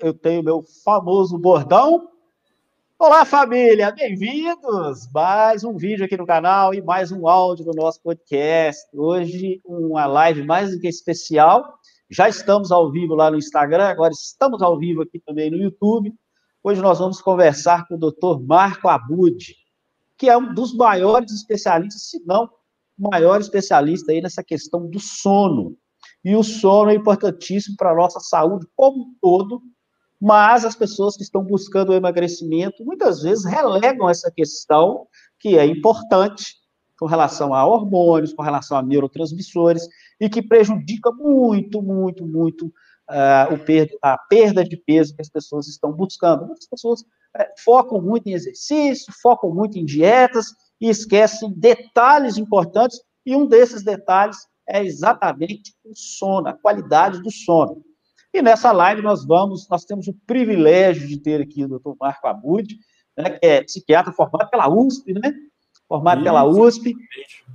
eu tenho meu famoso bordão. Olá, família, bem-vindos! Mais um vídeo aqui no canal e mais um áudio do nosso podcast. Hoje, uma live mais do que especial. Já estamos ao vivo lá no Instagram, agora estamos ao vivo aqui também no YouTube. Hoje nós vamos conversar com o Dr. Marco Abud, que é um dos maiores especialistas, se não o maior especialista aí nessa questão do sono. E o sono é importantíssimo para a nossa saúde como um todo, mas as pessoas que estão buscando o emagrecimento muitas vezes relegam essa questão, que é importante, com relação a hormônios, com relação a neurotransmissores, e que prejudica muito, muito, muito uh, a perda de peso que as pessoas estão buscando. Muitas pessoas uh, focam muito em exercício, focam muito em dietas e esquecem detalhes importantes, e um desses detalhes é exatamente o sono, a qualidade do sono. E nessa live nós vamos, nós temos o privilégio de ter aqui o doutor Marco Abud, né, que é psiquiatra formado pela USP, né? Formado Isso, pela USP.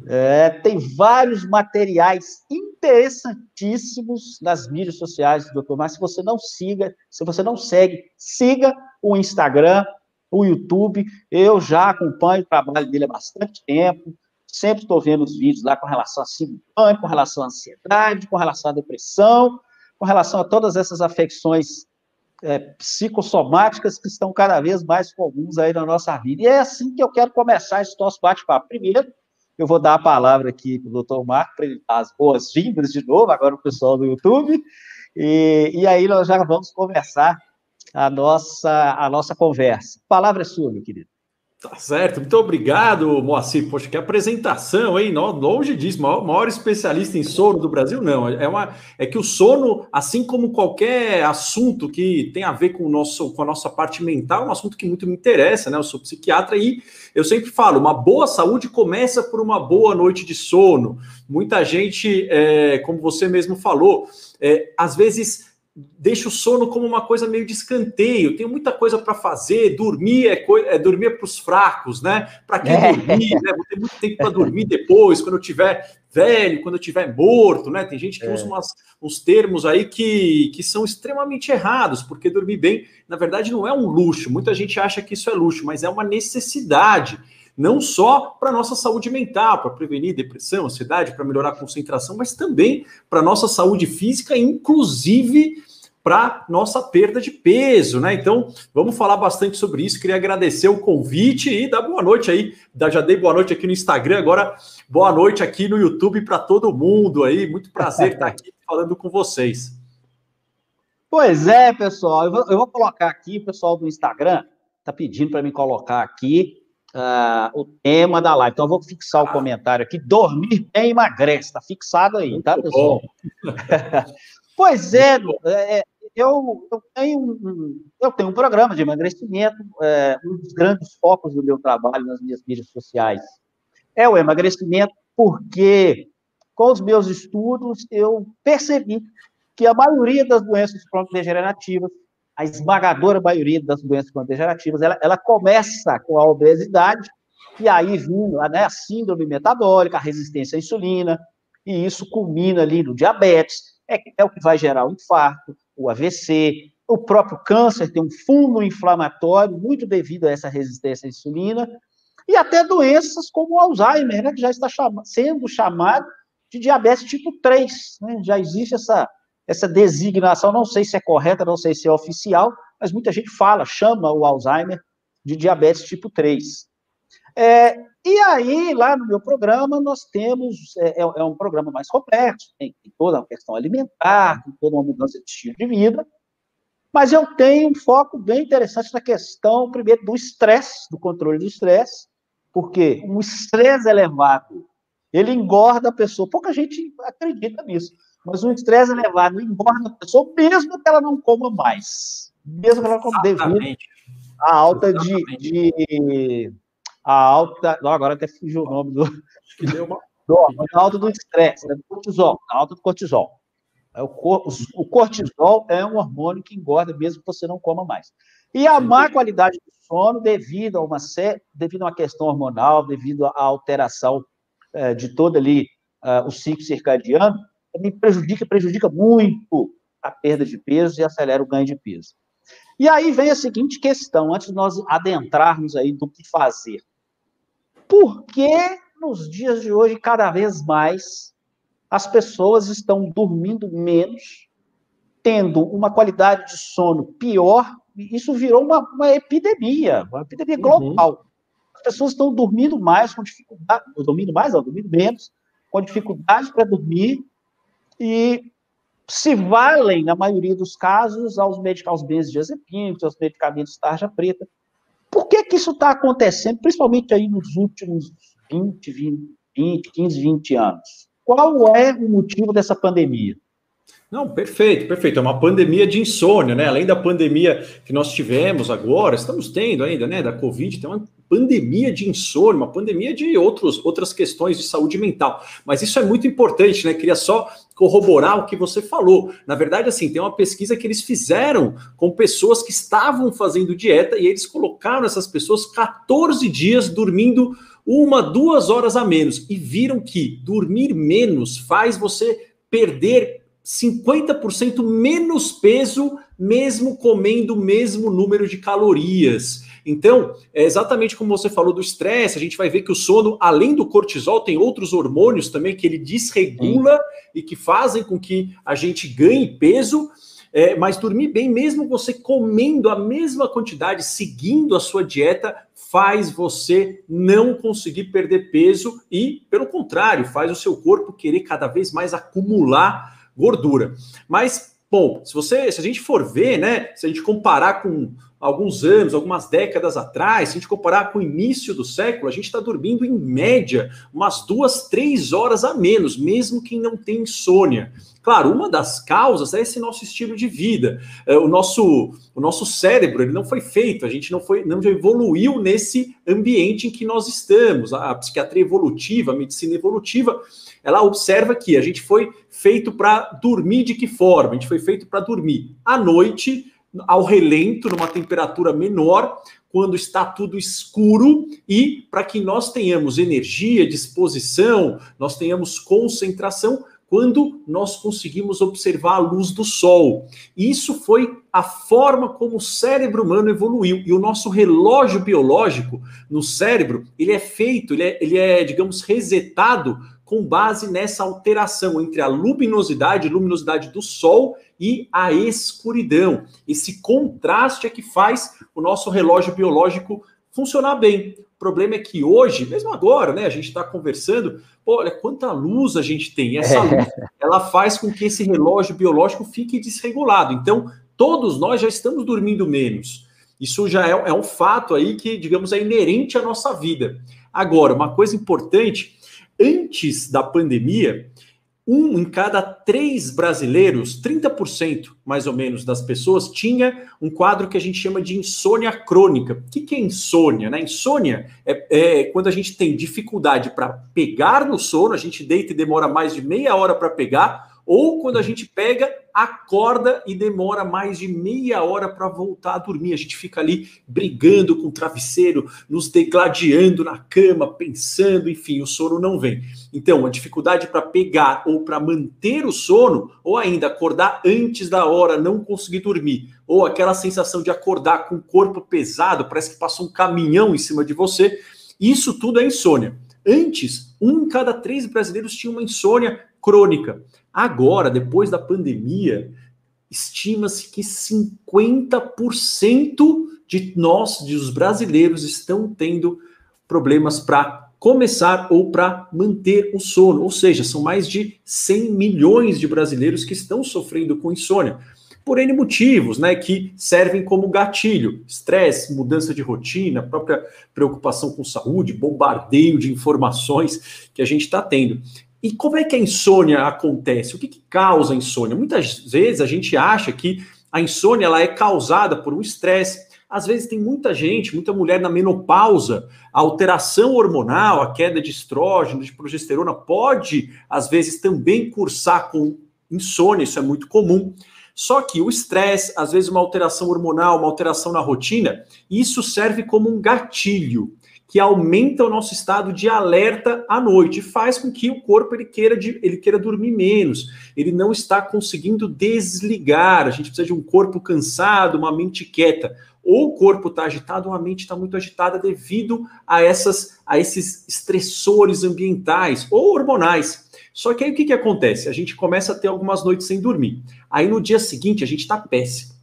É, tem vários materiais interessantíssimos nas mídias sociais do doutor Marco. Se você não siga, se você não segue, siga o Instagram, o YouTube. Eu já acompanho o trabalho dele há bastante tempo. Sempre estou vendo os vídeos lá com relação a síndrome com relação à ansiedade, com relação à depressão, com relação a todas essas afecções é, psicossomáticas que estão cada vez mais comuns aí na nossa vida. E é assim que eu quero começar esse nosso bate-papo. Primeiro, eu vou dar a palavra aqui para o doutor Marco, para ele dar as boas-vindas de novo, agora o pessoal do YouTube, e, e aí nós já vamos conversar a nossa, a nossa conversa. A palavra é sua, meu querido. Tá certo, muito obrigado, Moacir. Poxa, que apresentação, hein? Longe disso, maior, maior, especialista em sono do Brasil, não. É, uma, é que o sono, assim como qualquer assunto que tem a ver com, o nosso, com a nossa parte mental, é um assunto que muito me interessa, né? Eu sou psiquiatra e eu sempre falo: uma boa saúde começa por uma boa noite de sono. Muita gente, é, como você mesmo falou, é, às vezes deixa o sono como uma coisa meio de escanteio. Tenho muita coisa para fazer. Dormir é, é dormir para os fracos, né? Para quem é. dormir, né? Vou ter muito tempo para dormir depois, quando eu tiver velho, quando eu tiver morto, né? Tem gente que é. usa umas, uns termos aí que, que são extremamente errados, porque dormir bem, na verdade, não é um luxo. Muita gente acha que isso é luxo, mas é uma necessidade não só para a nossa saúde mental, para prevenir depressão, ansiedade, para melhorar a concentração, mas também para a nossa saúde física, inclusive para nossa perda de peso, né? Então, vamos falar bastante sobre isso. Queria agradecer o convite e dar boa noite aí. Já dei boa noite aqui no Instagram, agora boa noite aqui no YouTube para todo mundo aí. Muito prazer estar aqui falando com vocês. Pois é, pessoal. Eu vou, eu vou colocar aqui, o pessoal do Instagram está pedindo para me colocar aqui uh, o tema da live. Então, eu vou fixar o ah. comentário aqui. Dormir bem emagrece. Está fixado aí, tá, pessoal? pois é, é, eu, eu, tenho um, eu tenho um programa de emagrecimento. É, um dos grandes focos do meu trabalho nas minhas mídias sociais é o emagrecimento, porque com os meus estudos eu percebi que a maioria das doenças crônico-degenerativas a esmagadora maioria das doenças degenerativas, ela, ela começa com a obesidade, e aí vindo né, a síndrome metabólica, a resistência à insulina, e isso culmina ali no diabetes, é, é o que vai gerar o infarto, o AVC, o próprio câncer tem um fundo inflamatório muito devido a essa resistência à insulina, e até doenças como o Alzheimer, né, que já está sendo chamado de diabetes tipo 3. Né, já existe essa, essa designação, não sei se é correta, não sei se é oficial, mas muita gente fala, chama o Alzheimer de diabetes tipo 3. É, e aí, lá no meu programa, nós temos, é, é, é um programa mais complexo, tem, tem, toda uma questão alimentar, tem toda uma mudança de estilo de vida, mas eu tenho um foco bem interessante na questão, primeiro, do estresse, do controle do estresse, porque um estresse elevado, ele engorda a pessoa, pouca gente acredita nisso, mas o estresse elevado engorda a pessoa, mesmo que ela não coma mais. Mesmo que ela coma devido à alta de, de, a alta. Não, agora até fugiu o nome do. Uma... do a alta do estresse, né, do cortisol, a alta do cortisol. É, o, o cortisol é um hormônio que engorda mesmo que você não coma mais. E a má qualidade do sono, devido a uma devido a uma questão hormonal, devido à alteração é, de todo ali uh, o ciclo circadiano, me prejudica, prejudica muito a perda de peso e acelera o ganho de peso. E aí vem a seguinte questão, antes de nós adentrarmos aí do que fazer. Por que nos dias de hoje, cada vez mais, as pessoas estão dormindo menos, tendo uma qualidade de sono pior? Isso virou uma, uma epidemia, uma epidemia uhum. global. Uhum. As pessoas estão dormindo mais, com dificuldade, dormindo mais, não, dormindo menos, com dificuldade para dormir, e se valem, na maioria dos casos, aos medicamentos benzodiazepínicos, aos medicamentos tarja preta. Por que, que isso está acontecendo, principalmente aí nos últimos 20, 20, 20, 15, 20 anos? Qual é o motivo dessa pandemia? Não, perfeito, perfeito. É uma pandemia de insônia, né? Além da pandemia que nós tivemos agora, estamos tendo ainda, né? Da Covid, tem uma pandemia de insônia, uma pandemia de outros, outras questões de saúde mental. Mas isso é muito importante, né? Queria só corroborar o que você falou. Na verdade, assim, tem uma pesquisa que eles fizeram com pessoas que estavam fazendo dieta e eles colocaram essas pessoas 14 dias dormindo uma, duas horas a menos e viram que dormir menos faz você perder 50% menos peso, mesmo comendo o mesmo número de calorias. Então, é exatamente como você falou do estresse, a gente vai ver que o sono, além do cortisol, tem outros hormônios também que ele desregula Sim. e que fazem com que a gente ganhe peso. É, mas dormir bem, mesmo você comendo a mesma quantidade, seguindo a sua dieta, faz você não conseguir perder peso e, pelo contrário, faz o seu corpo querer cada vez mais acumular gordura. Mas, bom, se você, se a gente for ver, né, se a gente comparar com alguns anos, algumas décadas atrás, se a gente comparar com o início do século, a gente está dormindo em média umas duas, três horas a menos, mesmo quem não tem insônia. Claro, uma das causas é esse nosso estilo de vida. É, o nosso, o nosso cérebro ele não foi feito, a gente não foi, não evoluiu nesse ambiente em que nós estamos. A psiquiatria evolutiva, a medicina evolutiva, ela observa que a gente foi feito para dormir de que forma? A gente foi feito para dormir à noite, ao relento, numa temperatura menor, quando está tudo escuro e para que nós tenhamos energia, disposição, nós tenhamos concentração quando nós conseguimos observar a luz do sol. Isso foi a forma como o cérebro humano evoluiu. E o nosso relógio biológico no cérebro, ele é feito, ele é, ele é digamos, resetado com base nessa alteração entre a luminosidade, luminosidade do sol e a escuridão. Esse contraste é que faz o nosso relógio biológico funcionar bem. O problema é que hoje, mesmo agora, né, a gente está conversando, olha quanta luz a gente tem. Essa luz, ela faz com que esse relógio biológico fique desregulado. Então, todos nós já estamos dormindo menos. Isso já é, é um fato aí que, digamos, é inerente à nossa vida. Agora, uma coisa importante antes da pandemia, um em cada três brasileiros, 30% mais ou menos das pessoas, tinha um quadro que a gente chama de insônia crônica. O que, é insônia? Né? Insônia é, é quando a gente tem dificuldade para pegar no sono, a gente deita e demora mais de meia hora para pegar, ou quando a gente pega, acorda e demora mais de meia hora para voltar a dormir. A gente fica ali brigando com o travesseiro, nos degladiando na cama, pensando, enfim, o sono não vem. Então, a dificuldade para pegar ou para manter o sono, ou ainda acordar antes da hora, não conseguir dormir, ou aquela sensação de acordar com o corpo pesado, parece que passou um caminhão em cima de você, isso tudo é insônia. Antes, um em cada três brasileiros tinha uma insônia crônica. Agora, depois da pandemia, estima-se que 50% de nós, dos brasileiros, estão tendo problemas para começar ou para manter o sono. Ou seja, são mais de 100 milhões de brasileiros que estão sofrendo com insônia. Por N motivos, né, que servem como gatilho: estresse, mudança de rotina, própria preocupação com saúde, bombardeio de informações que a gente está tendo. E como é que a insônia acontece? O que, que causa a insônia? Muitas vezes a gente acha que a insônia ela é causada por um estresse. Às vezes tem muita gente, muita mulher na menopausa, a alteração hormonal, a queda de estrógeno, de progesterona, pode, às vezes, também cursar com insônia, isso é muito comum. Só que o estresse, às vezes uma alteração hormonal, uma alteração na rotina, isso serve como um gatilho que aumenta o nosso estado de alerta à noite, faz com que o corpo ele queira, de, ele queira dormir menos, ele não está conseguindo desligar. A gente precisa de um corpo cansado, uma mente quieta. Ou o corpo está agitado, ou a mente está muito agitada devido a, essas, a esses estressores ambientais ou hormonais. Só que aí o que, que acontece? A gente começa a ter algumas noites sem dormir. Aí no dia seguinte a gente está péssimo.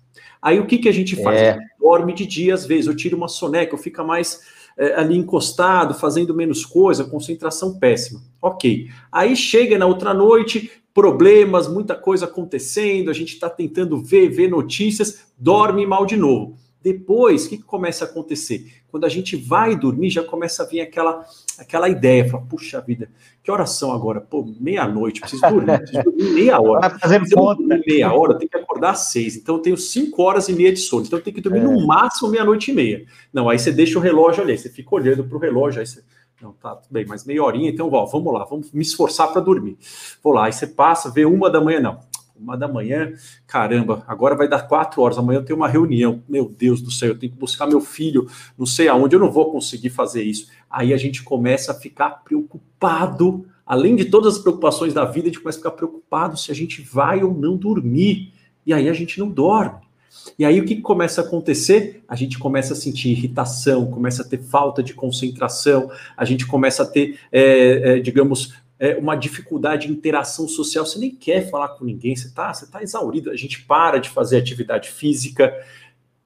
Aí o que, que a gente faz? É. Dorme de dia às vezes, eu tiro uma soneca, eu fico mais é, ali encostado, fazendo menos coisa, concentração péssima. Ok. Aí chega na outra noite, problemas, muita coisa acontecendo, a gente está tentando ver, ver notícias, dorme mal de novo. Depois, o que, que, começa a acontecer? Quando a gente vai dormir, já começa a vir aquela, aquela ideia, fala, puxa vida, que oração agora? Pô, meia-noite, preciso dormir, preciso dormir meia hora. Tá fazendo conta. meia hora, tem que acordar às seis. Então eu tenho cinco horas e meia de sono. Então eu tenho que dormir é. no máximo meia-noite e meia. Não, aí você deixa o relógio ali, você fica olhando para o relógio, aí você. Não, tá tudo bem, mas meia horinha, então ó, vamos lá, vamos me esforçar para dormir. Vou lá, aí você passa, vê uma da manhã, não uma da manhã, caramba, agora vai dar quatro horas, amanhã eu tenho uma reunião, meu Deus do céu, eu tenho que buscar meu filho, não sei aonde, eu não vou conseguir fazer isso. Aí a gente começa a ficar preocupado, além de todas as preocupações da vida, a gente começa a ficar preocupado se a gente vai ou não dormir, e aí a gente não dorme. E aí o que começa a acontecer? A gente começa a sentir irritação, começa a ter falta de concentração, a gente começa a ter, é, é, digamos, é, uma dificuldade de interação social, você nem quer falar com ninguém, você está você tá exaurido, a gente para de fazer atividade física.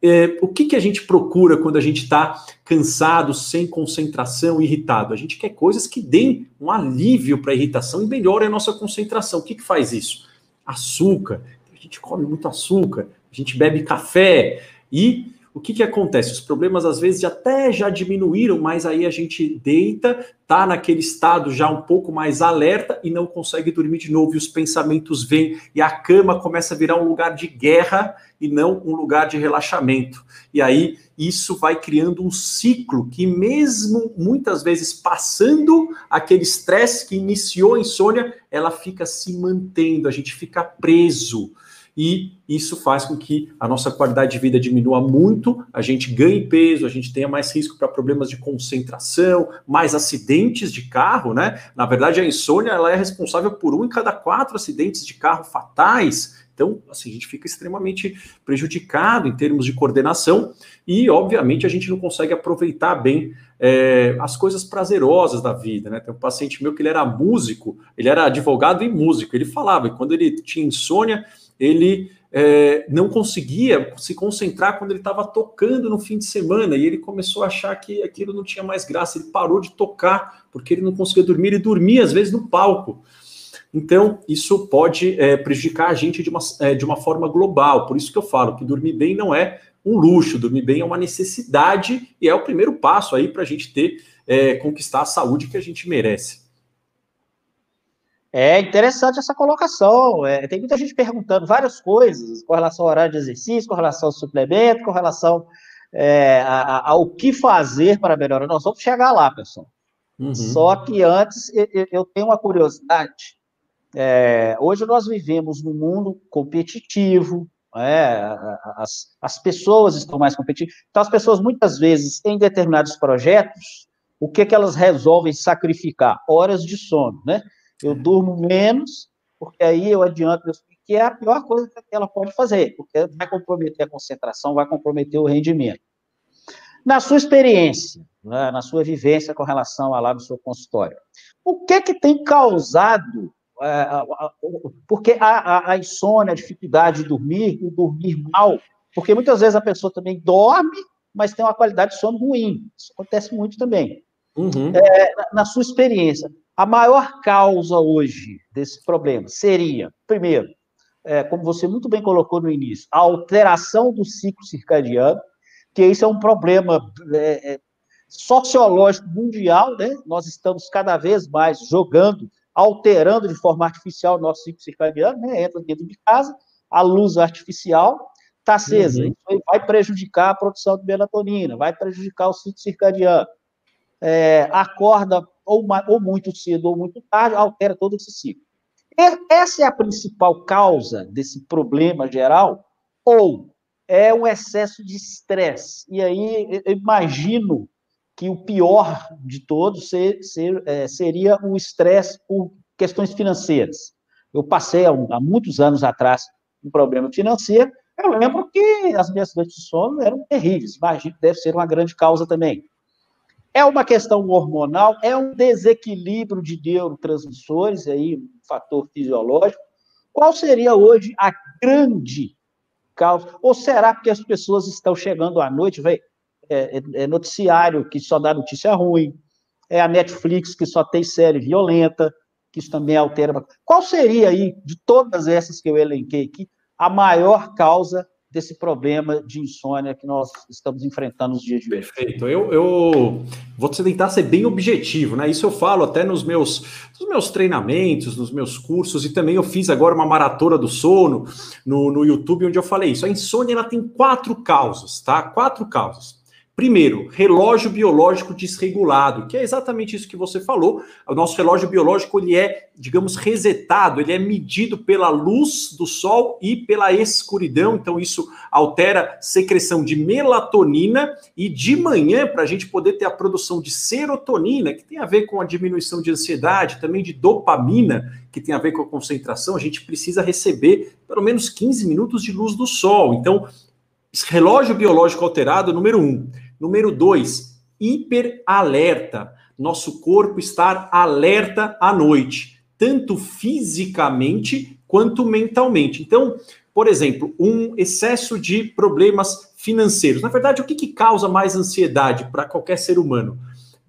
É, o que, que a gente procura quando a gente está cansado, sem concentração, irritado? A gente quer coisas que deem um alívio para a irritação e melhorem a nossa concentração. O que, que faz isso? Açúcar. A gente come muito açúcar, a gente bebe café e o que, que acontece? Os problemas às vezes até já diminuíram, mas aí a gente deita, tá naquele estado já um pouco mais alerta e não consegue dormir de novo, e os pensamentos vêm, e a cama começa a virar um lugar de guerra e não um lugar de relaxamento. E aí isso vai criando um ciclo que, mesmo muitas vezes passando aquele estresse que iniciou a insônia, ela fica se mantendo, a gente fica preso e isso faz com que a nossa qualidade de vida diminua muito, a gente ganhe peso, a gente tenha mais risco para problemas de concentração, mais acidentes de carro, né? Na verdade, a insônia ela é responsável por um em cada quatro acidentes de carro fatais. Então, assim, a gente fica extremamente prejudicado em termos de coordenação e, obviamente, a gente não consegue aproveitar bem é, as coisas prazerosas da vida, né? Tem um paciente meu que ele era músico, ele era advogado e músico, ele falava, e quando ele tinha insônia, ele é, não conseguia se concentrar quando ele estava tocando no fim de semana e ele começou a achar que aquilo não tinha mais graça. Ele parou de tocar porque ele não conseguia dormir e dormia às vezes no palco. Então, isso pode é, prejudicar a gente de uma, é, de uma forma global. Por isso que eu falo que dormir bem não é um luxo, dormir bem é uma necessidade e é o primeiro passo aí para a gente ter, é, conquistar a saúde que a gente merece. É interessante essa colocação. É, tem muita gente perguntando várias coisas com relação ao horário de exercício, com relação ao suplemento, com relação é, a, a, ao que fazer para melhorar. Nós vamos chegar lá, pessoal. Uhum. Só que antes eu, eu tenho uma curiosidade. É, hoje nós vivemos num mundo competitivo, é, as, as pessoas estão mais competitivas. Então, as pessoas, muitas vezes, em determinados projetos, o que, que elas resolvem sacrificar? Horas de sono, né? Eu durmo menos, porque aí eu adianto meus que é a pior coisa que ela pode fazer, porque vai comprometer a concentração, vai comprometer o rendimento. Na sua experiência, né, na sua vivência com relação a lá no seu consultório, o que que tem causado, é, porque a, a, a insônia, a dificuldade de dormir, o dormir mal, porque muitas vezes a pessoa também dorme, mas tem uma qualidade de sono ruim, isso acontece muito também. Uhum. É, na, na sua experiência, a maior causa hoje desse problema seria, primeiro, é, como você muito bem colocou no início, a alteração do ciclo circadiano, que isso é um problema é, é, sociológico mundial, né? Nós estamos cada vez mais jogando, alterando de forma artificial o nosso ciclo circadiano, né? Entra dentro de casa, a luz artificial está acesa, uhum. vai prejudicar a produção de melatonina, vai prejudicar o ciclo circadiano. É, acorda ou, ou muito cedo ou muito tarde, altera todo esse ciclo. Essa é a principal causa desse problema geral, ou é um excesso de estresse? E aí eu imagino que o pior de todos ser, ser, é, seria o estresse por questões financeiras. Eu passei há, há, muitos anos atrás um problema financeiro, eu lembro que as minhas noites de sono eram terríveis, imagino que deve ser uma grande causa também. É uma questão hormonal, é um desequilíbrio de neurotransmissores, aí, um fator fisiológico. Qual seria hoje a grande causa? Ou será que as pessoas estão chegando à noite, véio, é, é, é noticiário que só dá notícia ruim, é a Netflix que só tem série violenta, que isso também altera. Qual seria aí, de todas essas que eu elenquei aqui, a maior causa desse problema de insônia que nós estamos enfrentando nos dias de hoje. Perfeito. Eu, eu vou tentar ser bem objetivo, né? Isso eu falo até nos meus, nos meus treinamentos, nos meus cursos, e também eu fiz agora uma maratona do sono no, no YouTube, onde eu falei isso. A insônia ela tem quatro causas, tá? Quatro causas. Primeiro, relógio biológico desregulado, que é exatamente isso que você falou. O nosso relógio biológico ele é, digamos, resetado, ele é medido pela luz do sol e pela escuridão. Então isso altera secreção de melatonina e de manhã para a gente poder ter a produção de serotonina, que tem a ver com a diminuição de ansiedade, também de dopamina, que tem a ver com a concentração. A gente precisa receber pelo menos 15 minutos de luz do sol. Então relógio biológico alterado, número um. Número dois, hiperalerta. Nosso corpo estar alerta à noite, tanto fisicamente quanto mentalmente. Então, por exemplo, um excesso de problemas financeiros. Na verdade, o que, que causa mais ansiedade para qualquer ser humano?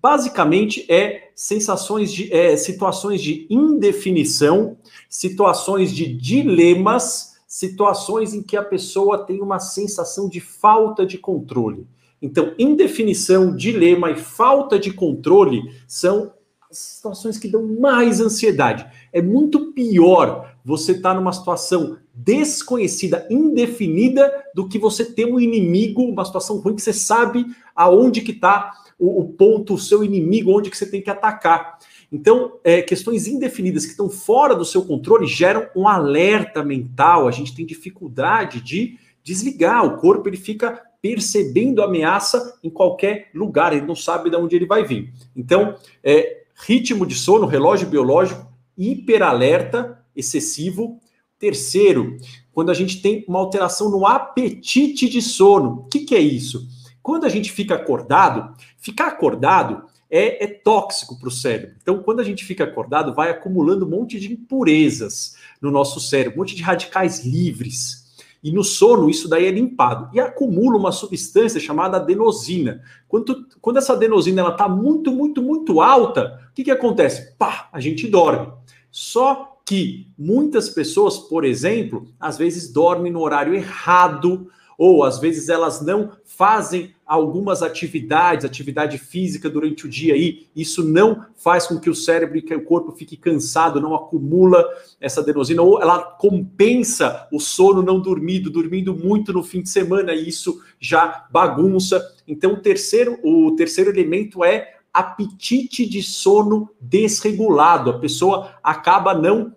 Basicamente é sensações de é, situações de indefinição, situações de dilemas, situações em que a pessoa tem uma sensação de falta de controle. Então, indefinição, dilema e falta de controle são situações que dão mais ansiedade. É muito pior você estar tá numa situação desconhecida, indefinida, do que você ter um inimigo, uma situação ruim que você sabe aonde que está o, o, ponto, o seu inimigo, onde que você tem que atacar. Então, é, questões indefinidas que estão fora do seu controle geram um alerta mental. A gente tem dificuldade de desligar. O corpo ele fica percebendo ameaça em qualquer lugar, ele não sabe de onde ele vai vir. Então, é, ritmo de sono, relógio biológico, hiperalerta excessivo. Terceiro, quando a gente tem uma alteração no apetite de sono. O que, que é isso? Quando a gente fica acordado, ficar acordado é, é tóxico para o cérebro. Então, quando a gente fica acordado, vai acumulando um monte de impurezas no nosso cérebro, um monte de radicais livres. E no sono, isso daí é limpado. E acumula uma substância chamada adenosina. Quando, quando essa adenosina está muito, muito, muito alta, o que, que acontece? Pá, a gente dorme. Só que muitas pessoas, por exemplo, às vezes dormem no horário errado, ou às vezes elas não fazem algumas atividades, atividade física durante o dia aí, isso não faz com que o cérebro e o corpo fique cansado, não acumula essa adenosina, ou ela compensa o sono não dormido, dormindo muito no fim de semana, e isso já bagunça. Então, o terceiro, o terceiro elemento é apetite de sono desregulado. A pessoa acaba não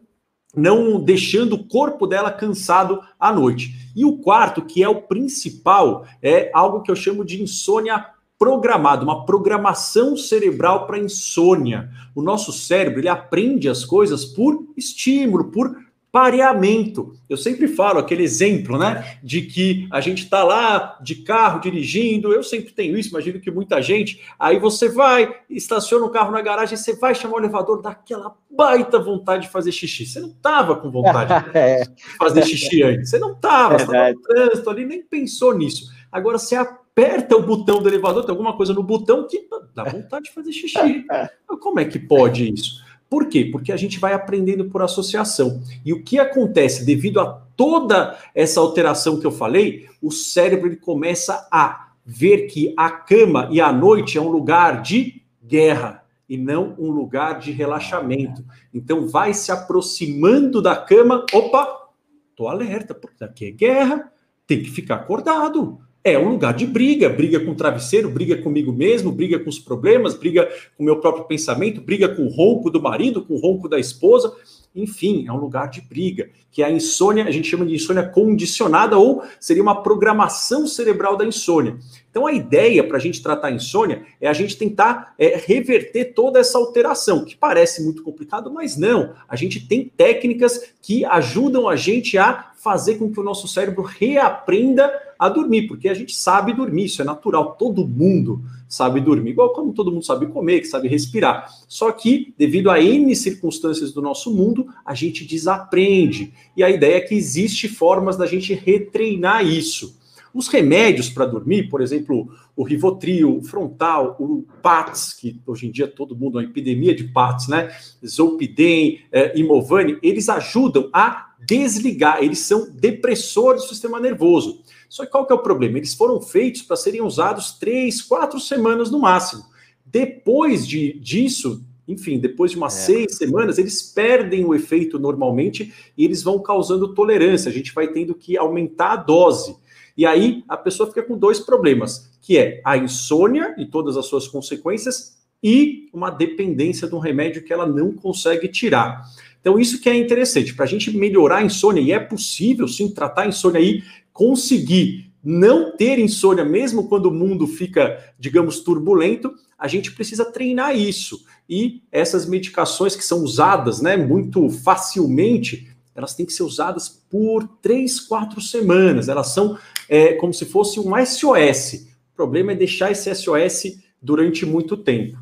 não deixando o corpo dela cansado à noite. E o quarto, que é o principal, é algo que eu chamo de insônia programada, uma programação cerebral para insônia. O nosso cérebro, ele aprende as coisas por estímulo, por pareamento. Eu sempre falo aquele exemplo, né, de que a gente está lá de carro dirigindo, eu sempre tenho isso, imagino que muita gente, aí você vai, estaciona o carro na garagem, você vai chamar o elevador, dá aquela baita vontade de fazer xixi. Você não estava com vontade de fazer xixi antes, você não estava, você estava no trânsito ali, nem pensou nisso. Agora você aperta o botão do elevador, tem alguma coisa no botão que dá vontade de fazer xixi. Como é que pode isso? Por quê? Porque a gente vai aprendendo por associação. E o que acontece devido a toda essa alteração que eu falei, o cérebro ele começa a ver que a cama e a noite é um lugar de guerra e não um lugar de relaxamento. Então vai se aproximando da cama, opa, tô alerta, porque aqui é guerra, tem que ficar acordado é um lugar de briga, briga com o travesseiro, briga comigo mesmo, briga com os problemas, briga com o meu próprio pensamento, briga com o ronco do marido, com o ronco da esposa. enfim, é um lugar de briga, que é a insônia, a gente chama de insônia condicionada ou seria uma programação cerebral da insônia. Então, a ideia para a gente tratar a insônia é a gente tentar é, reverter toda essa alteração, que parece muito complicado, mas não. A gente tem técnicas que ajudam a gente a fazer com que o nosso cérebro reaprenda a dormir, porque a gente sabe dormir, isso é natural, todo mundo sabe dormir, igual como todo mundo sabe comer, que sabe respirar. Só que, devido a N circunstâncias do nosso mundo, a gente desaprende. E a ideia é que existe formas da gente retreinar isso. Os remédios para dormir, por exemplo, o Rivotril, o Frontal, o PATS, que hoje em dia todo mundo, é uma epidemia de PATS, né? Zolpidem, é, Imovane, eles ajudam a desligar, eles são depressores do sistema nervoso. Só que qual que é o problema? Eles foram feitos para serem usados três, quatro semanas no máximo. Depois de, disso, enfim, depois de umas é. seis semanas, eles perdem o efeito normalmente e eles vão causando tolerância. A gente vai tendo que aumentar a dose. E aí a pessoa fica com dois problemas, que é a insônia e todas as suas consequências e uma dependência de um remédio que ela não consegue tirar. Então, isso que é interessante, para a gente melhorar a insônia, e é possível sim tratar a insônia aí, conseguir não ter insônia, mesmo quando o mundo fica, digamos, turbulento, a gente precisa treinar isso. E essas medicações que são usadas né, muito facilmente, elas têm que ser usadas por três, quatro semanas. Elas são é, como se fosse um SOS. O problema é deixar esse SOS durante muito tempo.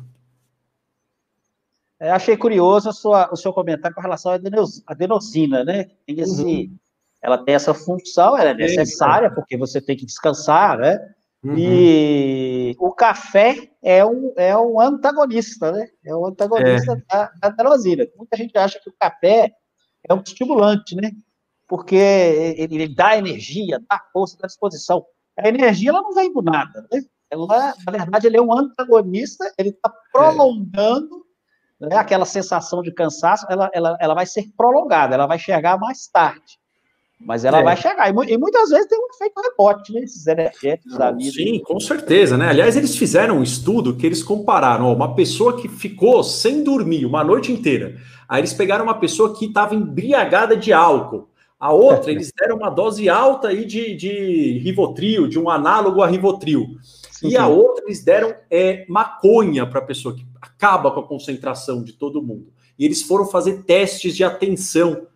É, achei curioso sua, o seu comentário com relação à adenosina, né? Tem esse, uhum. Ela tem essa função, ela é necessária, porque você tem que descansar, né? Uhum. E o café é um, é um antagonista, né? É um antagonista é. da, da adenosina. Muita gente acha que o café é um estimulante, né? Porque ele, ele dá energia, dá força, dá disposição. A energia ela não vem do nada, né? Ela, na verdade, ele é um antagonista, ele está prolongando é. né, aquela sensação de cansaço, ela, ela, ela vai ser prolongada, ela vai chegar mais tarde. Mas ela é. vai chegar. E, muitas vezes tem um efeito rebote, né? Esses energéticos da vida. Sim, com certeza, né? Aliás, eles fizeram um estudo que eles compararam ó, uma pessoa que ficou sem dormir uma noite inteira. Aí eles pegaram uma pessoa que estava embriagada de álcool. A outra, eles deram uma dose alta aí de, de Rivotril, de um análogo a Rivotril. Sim, e a outra, eles deram é, maconha para a pessoa, que acaba com a concentração de todo mundo. E eles foram fazer testes de atenção.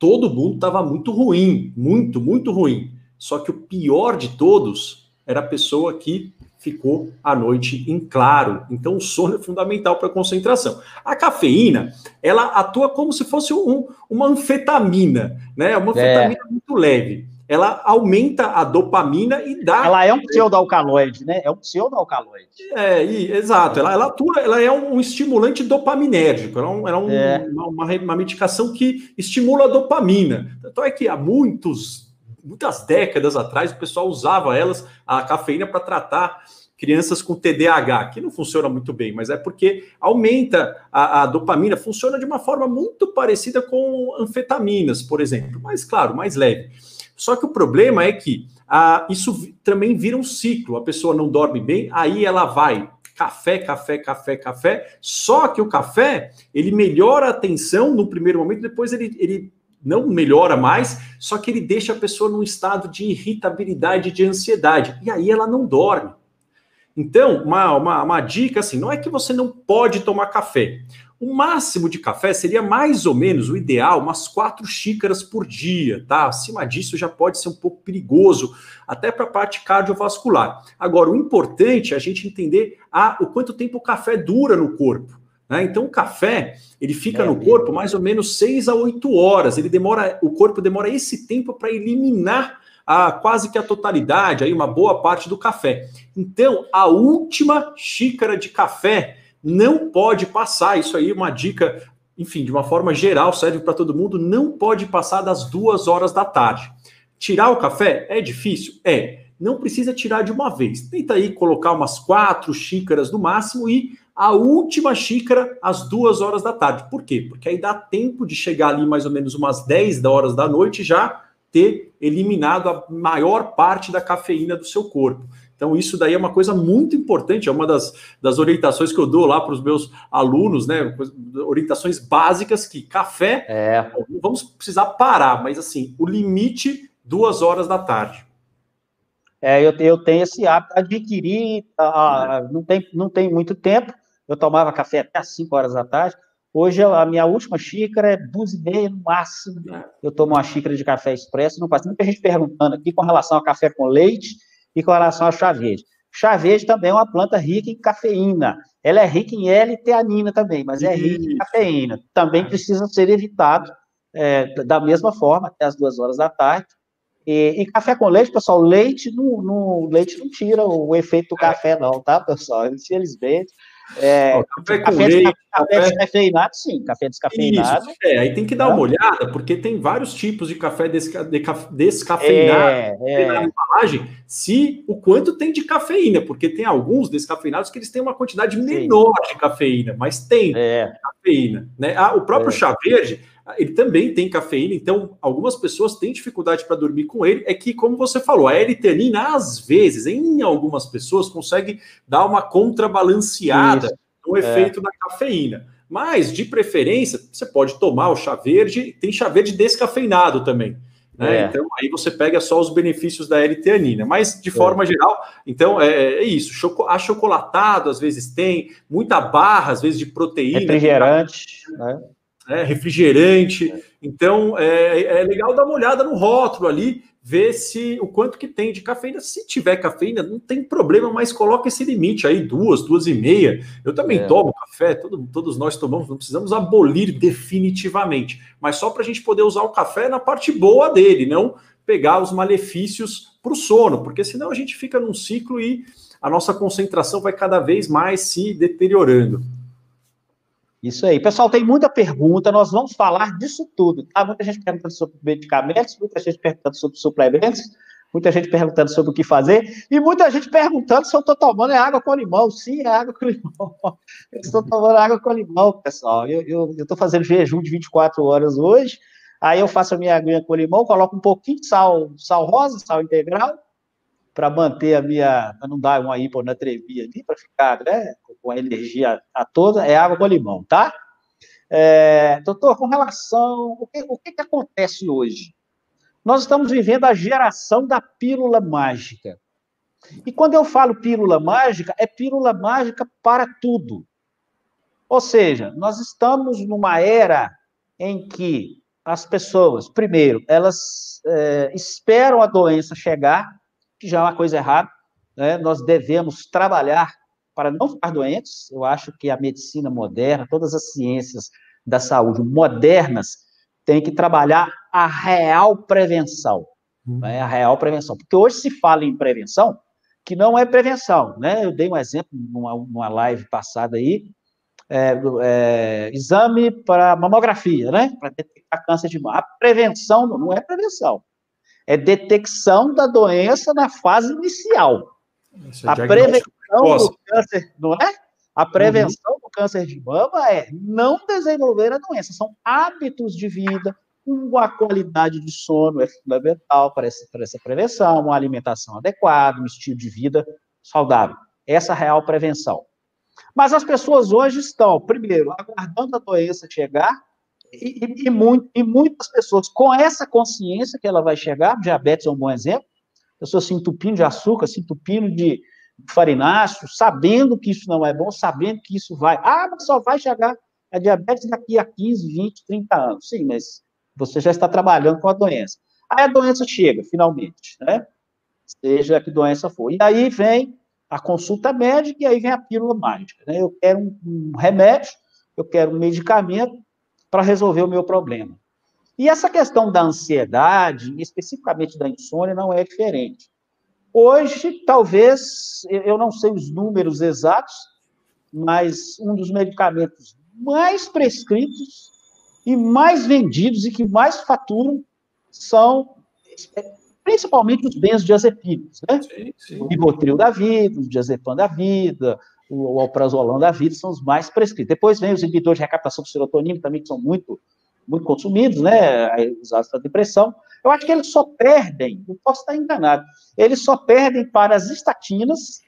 Todo mundo estava muito ruim, muito, muito ruim. Só que o pior de todos era a pessoa que ficou a noite em claro. Então, o sono é fundamental para a concentração. A cafeína, ela atua como se fosse um, uma anfetamina, né? Uma é. anfetamina é. muito leve. Ela aumenta a dopamina e dá. Ela é um pseudoalcaloide, né? É um pseudoalcaloide. É, e, exato. Ela, ela atua, ela é um, estimulante dopaminérgico. Ela é, um, ela é, um, é. Uma, uma medicação que estimula a dopamina. Então é que há muitos muitas décadas atrás, o pessoal usava elas, a cafeína, para tratar crianças com TDAH, que não funciona muito bem, mas é porque aumenta a, a, dopamina, funciona de uma forma muito parecida com anfetaminas, por exemplo, mas claro, mais leve. Só que o problema é que a, isso também vira um ciclo, a pessoa não dorme bem, aí ela vai café, café, café, café, só que o café, ele melhora a atenção no primeiro momento, depois ele, ele não melhora mais, só que ele deixa a pessoa num estado de irritabilidade, de ansiedade, e aí ela não dorme. Então, uma, uma, uma, dica assim: não é que você não pode tomar café. O máximo de café seria mais ou menos o ideal, umas quatro xícaras por dia, tá? Acima disso já pode ser um pouco perigoso, até para a parte cardiovascular. Agora, o importante é a gente entender a, o quanto tempo o café dura no corpo. Né? Então, o café ele fica é, no corpo mais ou menos 6 a 8 horas. Ele demora, o corpo demora esse tempo para eliminar a quase que a totalidade, aí uma boa parte do café. Então, a última xícara de café não pode passar. Isso aí é uma dica, enfim, de uma forma geral, serve para todo mundo, não pode passar das duas horas da tarde. Tirar o café é difícil? É. Não precisa tirar de uma vez. Tenta aí colocar umas quatro xícaras no máximo e a última xícara às duas horas da tarde. Por quê? Porque aí dá tempo de chegar ali mais ou menos umas 10 horas da noite já ter eliminado a maior parte da cafeína do seu corpo. Então, isso daí é uma coisa muito importante, é uma das, das orientações que eu dou lá para os meus alunos, né? Orientações básicas que café, é. vamos precisar parar, mas assim, o limite, duas horas da tarde. É, eu, eu tenho esse hábito, adquiri, ah, não, tem, não tem muito tempo, eu tomava café até às 5 horas da tarde, Hoje a minha última xícara é duas e meia no máximo. Eu tomo uma xícara de café expresso. Não passa muita gente perguntando aqui com relação ao café com leite e com relação ao chá verde. Chá verde também é uma planta rica em cafeína. Ela é rica em L-teanina também, mas é rica em cafeína. Também precisa ser evitado é, da mesma forma, até as duas horas da tarde. E, e café com leite, pessoal, leite não, leite não tira o efeito do café, não, tá, pessoal? Infelizmente. É, café, café, leite, café, descafeinado, sim, café descafeinado. Isso, é, aí tem que dar uma olhada, porque tem vários tipos de café desca, de, descafeinado é, é. na embalagem, se o quanto tem de cafeína, porque tem alguns descafeinados que eles têm uma quantidade menor sim. de cafeína, mas tem é. cafeína. Né? Ah, o próprio é. chá verde, ele também tem cafeína, então algumas pessoas têm dificuldade para dormir com ele. É que, como você falou, a L-teanina, às vezes, em algumas pessoas, consegue dar uma contrabalanceada Isso. no é. efeito da cafeína. Mas, de preferência, você pode tomar o chá verde, tem chá verde descafeinado também. Né? É. Então, aí você pega só os benefícios da L-teanina. Mas, de forma é. geral, então é, é isso. Choco, achocolatado, às vezes, tem, muita barra, às vezes, de proteína. Refrigerante, né? Né, refrigerante. Então é, é, legal dar uma olhada no rótulo ali, ver se o quanto que tem de cafeína. Se tiver cafeína, não tem problema, mas coloca esse limite aí, duas, duas e meia. Eu também é. tomo café, todo, todos nós tomamos, não precisamos abolir definitivamente, mas só para a gente poder usar o café na parte boa dele, não pegar os malefícios para o sono, porque senão a gente fica num ciclo e a nossa concentração vai cada vez mais se deteriorando. Isso aí. Pessoal, tem muita pergunta, nós vamos falar disso tudo. Tá? Muita gente perguntando sobre medicamentos, muita gente perguntando sobre suplementos, muita gente perguntando sobre o que fazer, e muita gente perguntando se eu estou tomando água com limão. Sim, é água com limão. Eu estou tomando água com limão, pessoal. Eu estou fazendo jejum de 24 horas hoje, aí eu faço a minha aguinha com limão, coloco um pouquinho de sal, sal rosa, sal integral, para manter a minha, para não dar uma hiponatremia ali, para ficar né, com a energia a toda, é água com limão, tá? É, doutor, com relação, o que, o que, que acontece hoje? Nós estamos vivendo a geração da pílula mágica. E quando eu falo pílula mágica, é pílula mágica para tudo. Ou seja, nós estamos numa era em que as pessoas, primeiro, elas é, esperam a doença chegar que já é uma coisa errada. Né? Nós devemos trabalhar para não ficar doentes. Eu acho que a medicina moderna, todas as ciências da saúde modernas, têm que trabalhar a real prevenção. Hum. Né? A real prevenção. Porque hoje se fala em prevenção, que não é prevenção. Né? Eu dei um exemplo numa, numa live passada aí, é, é, exame para mamografia, né? Para detectar câncer de mama. A prevenção não é prevenção é detecção da doença na fase inicial. A prevenção do câncer, não é? A prevenção uhum. do câncer de mama é não desenvolver a doença. São hábitos de vida, uma qualidade de sono é fundamental para essa, para essa prevenção, uma alimentação adequada, um estilo de vida saudável. Essa é a real prevenção. Mas as pessoas hoje estão, primeiro, aguardando a doença chegar e, e, muito, e, muitas pessoas com essa consciência que ela vai chegar, diabetes é um bom exemplo, pessoas se entupindo de açúcar, se entupindo de farináceo, sabendo que isso não é bom, sabendo que isso vai. Ah, mas só vai chegar a diabetes daqui a 15, 20, 30 anos. Sim, mas você já está trabalhando com a doença. Aí a doença chega, finalmente, né? Seja que doença for. E aí vem a consulta médica e aí vem a pílula mágica. Né? Eu quero um, um remédio, eu quero um medicamento para resolver o meu problema. E essa questão da ansiedade, especificamente da insônia, não é diferente. Hoje, talvez, eu não sei os números exatos, mas um dos medicamentos mais prescritos e mais vendidos e que mais faturam são principalmente os benzodiazepínicos, né? Sim, sim. O ribotril da vida, o diazepam da vida, o alprazolam da vida são os mais prescritos. Depois vem os inibidores de recaptação de serotonina, também que são muito, muito consumidos, né, usados para depressão, Eu acho que eles só perdem, eu posso estar enganado, eles só perdem para as estatinas,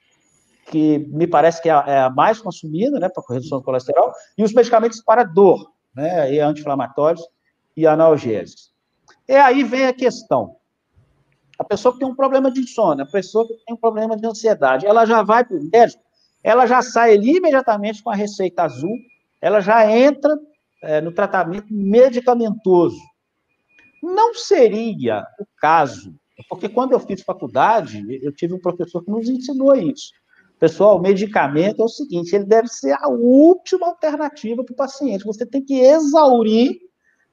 que me parece que é a, é a mais consumida, né, para redução do colesterol, e os medicamentos para dor, né, e anti-inflamatórios e analgésicos. E aí vem a questão. A pessoa que tem um problema de insônia, a pessoa que tem um problema de ansiedade, ela já vai para o médico, ela já sai ali imediatamente com a receita azul, ela já entra é, no tratamento medicamentoso. Não seria o caso, porque quando eu fiz faculdade, eu tive um professor que nos ensinou isso. Pessoal, o medicamento é o seguinte: ele deve ser a última alternativa para o paciente. Você tem que exaurir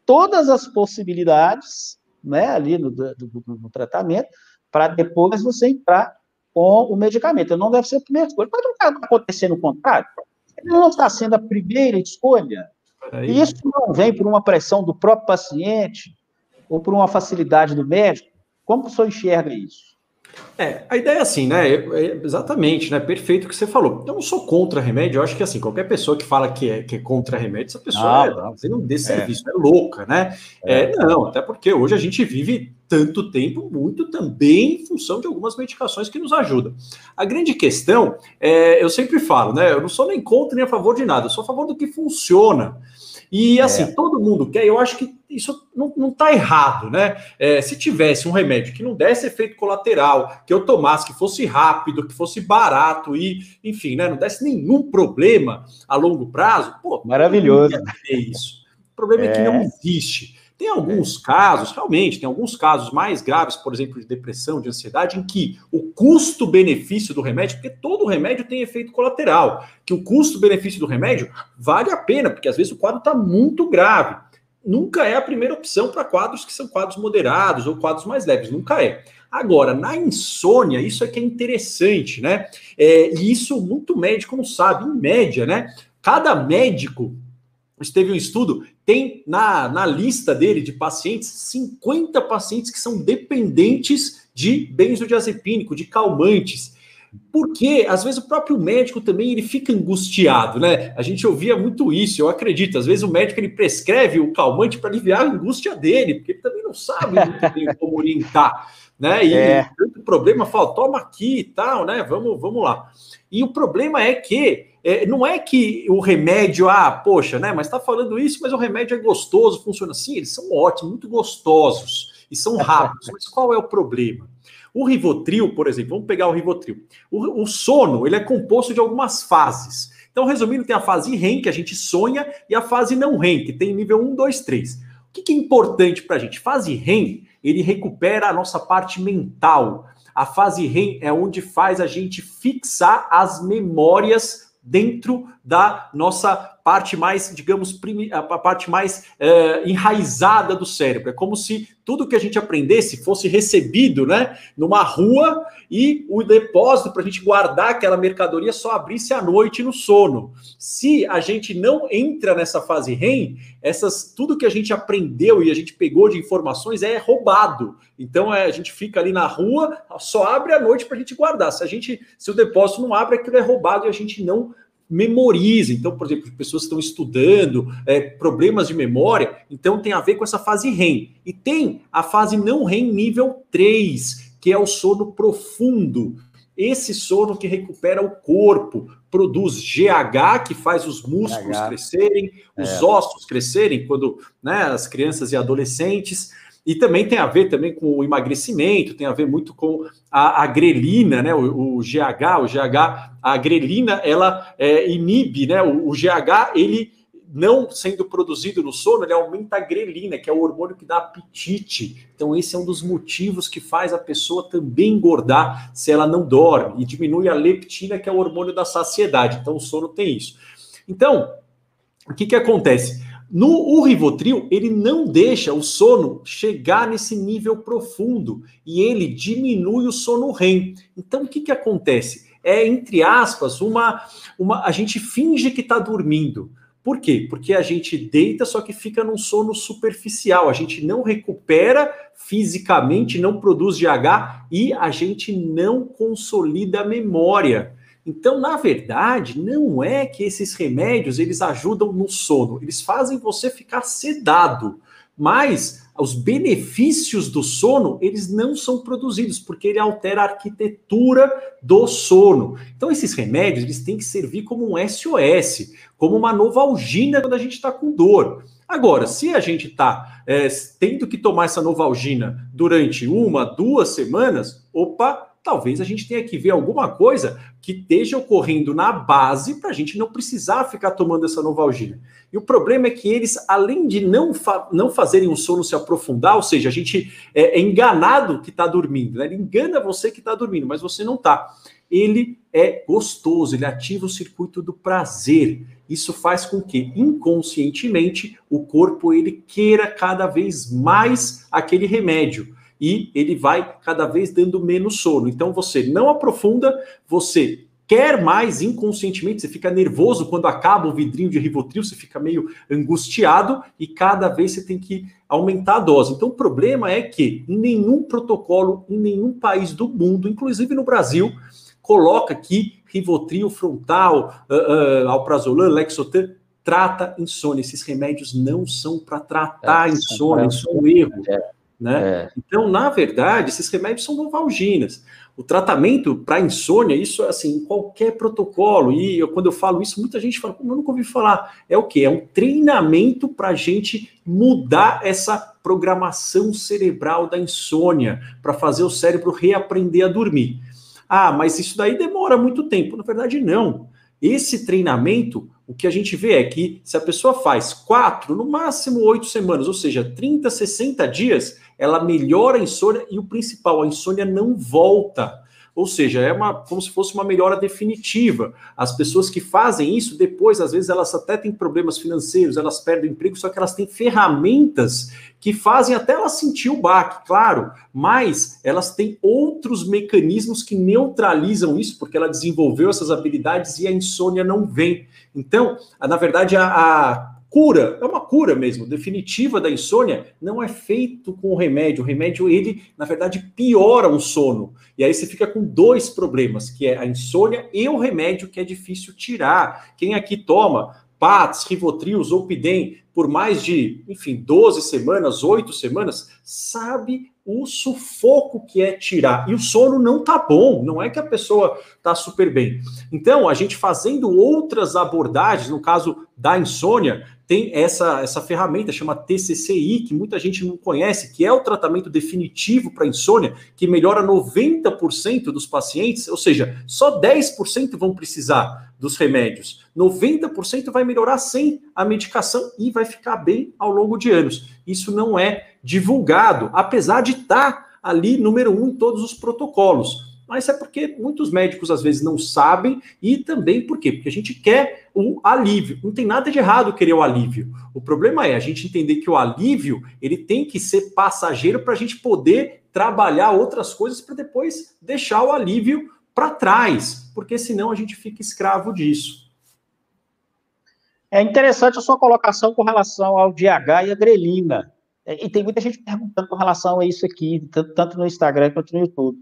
todas as possibilidades né, ali no, do, do, no tratamento, para depois você entrar com o medicamento. Não deve ser a primeira escolha. Pode acontecer no contrário. Ele não está sendo a primeira escolha. E isso não vem por uma pressão do próprio paciente ou por uma facilidade do médico. Como o senhor enxerga isso? É, a ideia é assim, né? É, exatamente, né? Perfeito o que você falou. Eu não sou contra remédio, eu acho que assim, qualquer pessoa que fala que é, que é contra remédio, essa pessoa ah, é, é. é louca, né? É. é. não, até porque hoje a gente vive tanto tempo, muito também em função de algumas medicações que nos ajudam. A grande questão, é, eu sempre falo, né? Eu não sou nem contra nem a favor de nada, eu sou a favor do que funciona. E assim, é. todo mundo quer, eu acho que isso não está errado, né? É, se tivesse um remédio que não desse efeito colateral, que eu tomasse, que fosse rápido, que fosse barato e, enfim, né, não desse nenhum problema a longo prazo, pô, maravilhoso. Isso. O problema é, é que não existe. Tem alguns casos, realmente, tem alguns casos mais graves, por exemplo, de depressão, de ansiedade, em que o custo-benefício do remédio, porque todo remédio tem efeito colateral, que o custo-benefício do remédio vale a pena, porque às vezes o quadro está muito grave. Nunca é a primeira opção para quadros que são quadros moderados ou quadros mais leves, nunca é. Agora, na insônia, isso é que é interessante, né? É, e isso muito médico não sabe, em média, né? Cada médico teve um estudo, tem na, na lista dele de pacientes 50 pacientes que são dependentes de benzodiazepínico, de calmantes. Porque às vezes o próprio médico também ele fica angustiado, né? A gente ouvia muito isso, eu acredito. Às vezes o médico ele prescreve o calmante para aliviar a angústia dele, porque ele também não sabe muito bem como orientar, né? E é. tanto problema fala, toma aqui e tal, né? Vamos, vamos lá. E o problema é que é, não é que o remédio, ah, poxa, né? Mas está falando isso, mas o remédio é gostoso, funciona assim. Eles são ótimos, muito gostosos e são rápidos. mas qual é o problema? O Rivotril, por exemplo, vamos pegar o Rivotril. O, o sono, ele é composto de algumas fases. Então, resumindo, tem a fase REM, que a gente sonha, e a fase não REM, que tem nível 1, 2, 3. O que, que é importante para a gente? Fase REM, ele recupera a nossa parte mental. A fase REM é onde faz a gente fixar as memórias dentro da nossa parte mais, digamos, a parte mais é, enraizada do cérebro. É como se tudo que a gente aprendesse fosse recebido né, numa rua e o depósito para a gente guardar aquela mercadoria só abrisse à noite no sono. Se a gente não entra nessa fase REM, essas, tudo que a gente aprendeu e a gente pegou de informações é roubado. Então é, a gente fica ali na rua, só abre à noite para a gente guardar. Se a gente, se o depósito não abre, aquilo é roubado e a gente não memoriza. Então, por exemplo, pessoas estão estudando é, problemas de memória, então tem a ver com essa fase REM. E tem a fase não REM nível 3, que é o sono profundo. Esse sono que recupera o corpo, produz GH, que faz os músculos GH. crescerem, os é. ossos crescerem, quando né, as crianças e adolescentes. E também tem a ver também com o emagrecimento, tem a ver muito com a, a grelina, né? O, o, GH, o GH, a grelina, ela é, inibe, né? O, o, GH, ele não sendo produzido no sono, ele aumenta a grelina, que é o hormônio que dá apetite. Então, esse é um dos motivos que faz a pessoa também engordar se ela não dorme, e diminui a leptina, que é o hormônio da saciedade. Então, o sono tem isso. Então, o que, que acontece? No o Rivotril, ele não deixa o sono chegar nesse nível profundo e ele diminui o sono REM. Então, o que, que acontece? É, entre aspas, uma, uma a gente finge que está dormindo. Por quê? Porque a gente deita, só que fica num sono superficial. A gente não recupera fisicamente, não produz GH e a gente não consolida a memória. Então, na verdade, não é que esses remédios eles ajudam no sono, eles fazem você ficar sedado. Mas os benefícios do sono, eles não são produzidos, porque ele altera a arquitetura do sono. Então, esses remédios, eles têm que servir como um SOS, como uma novalgina quando a gente está com dor. Agora, se a gente está é, tendo que tomar essa novalgina durante uma, duas semanas, opa, talvez a gente tenha que ver alguma coisa que esteja ocorrendo na base para a gente não precisar ficar tomando essa novalgina. E o problema é que eles, além de não, fa não fazerem o sono se aprofundar, ou seja, a gente é, é enganado que está dormindo, né? ele engana você que está dormindo, mas você não está. Ele é gostoso, ele ativa o circuito do prazer. Isso faz com que inconscientemente o corpo ele queira cada vez mais aquele remédio e ele vai cada vez dando menos sono. Então você não aprofunda, você quer mais inconscientemente, você fica nervoso quando acaba o vidrinho de Rivotril, você fica meio angustiado e cada vez você tem que aumentar a dose. Então o problema é que em nenhum protocolo, em nenhum país do mundo, inclusive no Brasil, coloca que Rivotril frontal, uh, uh, alprazolam, Lexotan, trata insônia. Esses remédios não são para tratar é, insônia, isso é um erro. É. Né? É. Então, na verdade, esses remédios são novalginas. O tratamento para insônia, isso assim, em qualquer protocolo, e eu, quando eu falo isso, muita gente fala, como eu nunca ouvi falar. É o que? É um treinamento para a gente mudar essa programação cerebral da insônia, para fazer o cérebro reaprender a dormir. Ah, mas isso daí demora muito tempo. Na verdade, não. Esse treinamento, o que a gente vê é que se a pessoa faz quatro, no máximo oito semanas, ou seja, 30, 60 dias, ela melhora a insônia e o principal, a insônia não volta. Ou seja, é uma, como se fosse uma melhora definitiva. As pessoas que fazem isso, depois, às vezes, elas até têm problemas financeiros, elas perdem emprego, só que elas têm ferramentas que fazem até ela sentir o baque, claro, mas elas têm outros mecanismos que neutralizam isso, porque ela desenvolveu essas habilidades e a insônia não vem. Então, na verdade, a, a cura, é uma cura mesmo, definitiva da insônia, não é feito com o remédio. O remédio, ele, na verdade, piora o sono. E aí você fica com dois problemas, que é a insônia e o remédio, que é difícil tirar. Quem aqui toma PATS, Rivotril, Zolpidem, por mais de, enfim, 12 semanas, 8 semanas, sabe o sufoco que é tirar. E o sono não tá bom, não é que a pessoa tá super bem. Então, a gente fazendo outras abordagens, no caso da insônia, tem essa, essa ferramenta, chama TCCI, que muita gente não conhece, que é o tratamento definitivo para insônia, que melhora 90% dos pacientes, ou seja, só 10% vão precisar dos remédios. 90% vai melhorar sem a medicação e vai ficar bem ao longo de anos. Isso não é divulgado, apesar de estar tá ali número um em todos os protocolos mas é porque muitos médicos às vezes não sabem e também por quê? Porque a gente quer o alívio. Não tem nada de errado querer o alívio. O problema é a gente entender que o alívio ele tem que ser passageiro para a gente poder trabalhar outras coisas para depois deixar o alívio para trás, porque senão a gente fica escravo disso. É interessante a sua colocação com relação ao DH e a grelina. É, e tem muita gente perguntando com relação a isso aqui, tanto no Instagram quanto no YouTube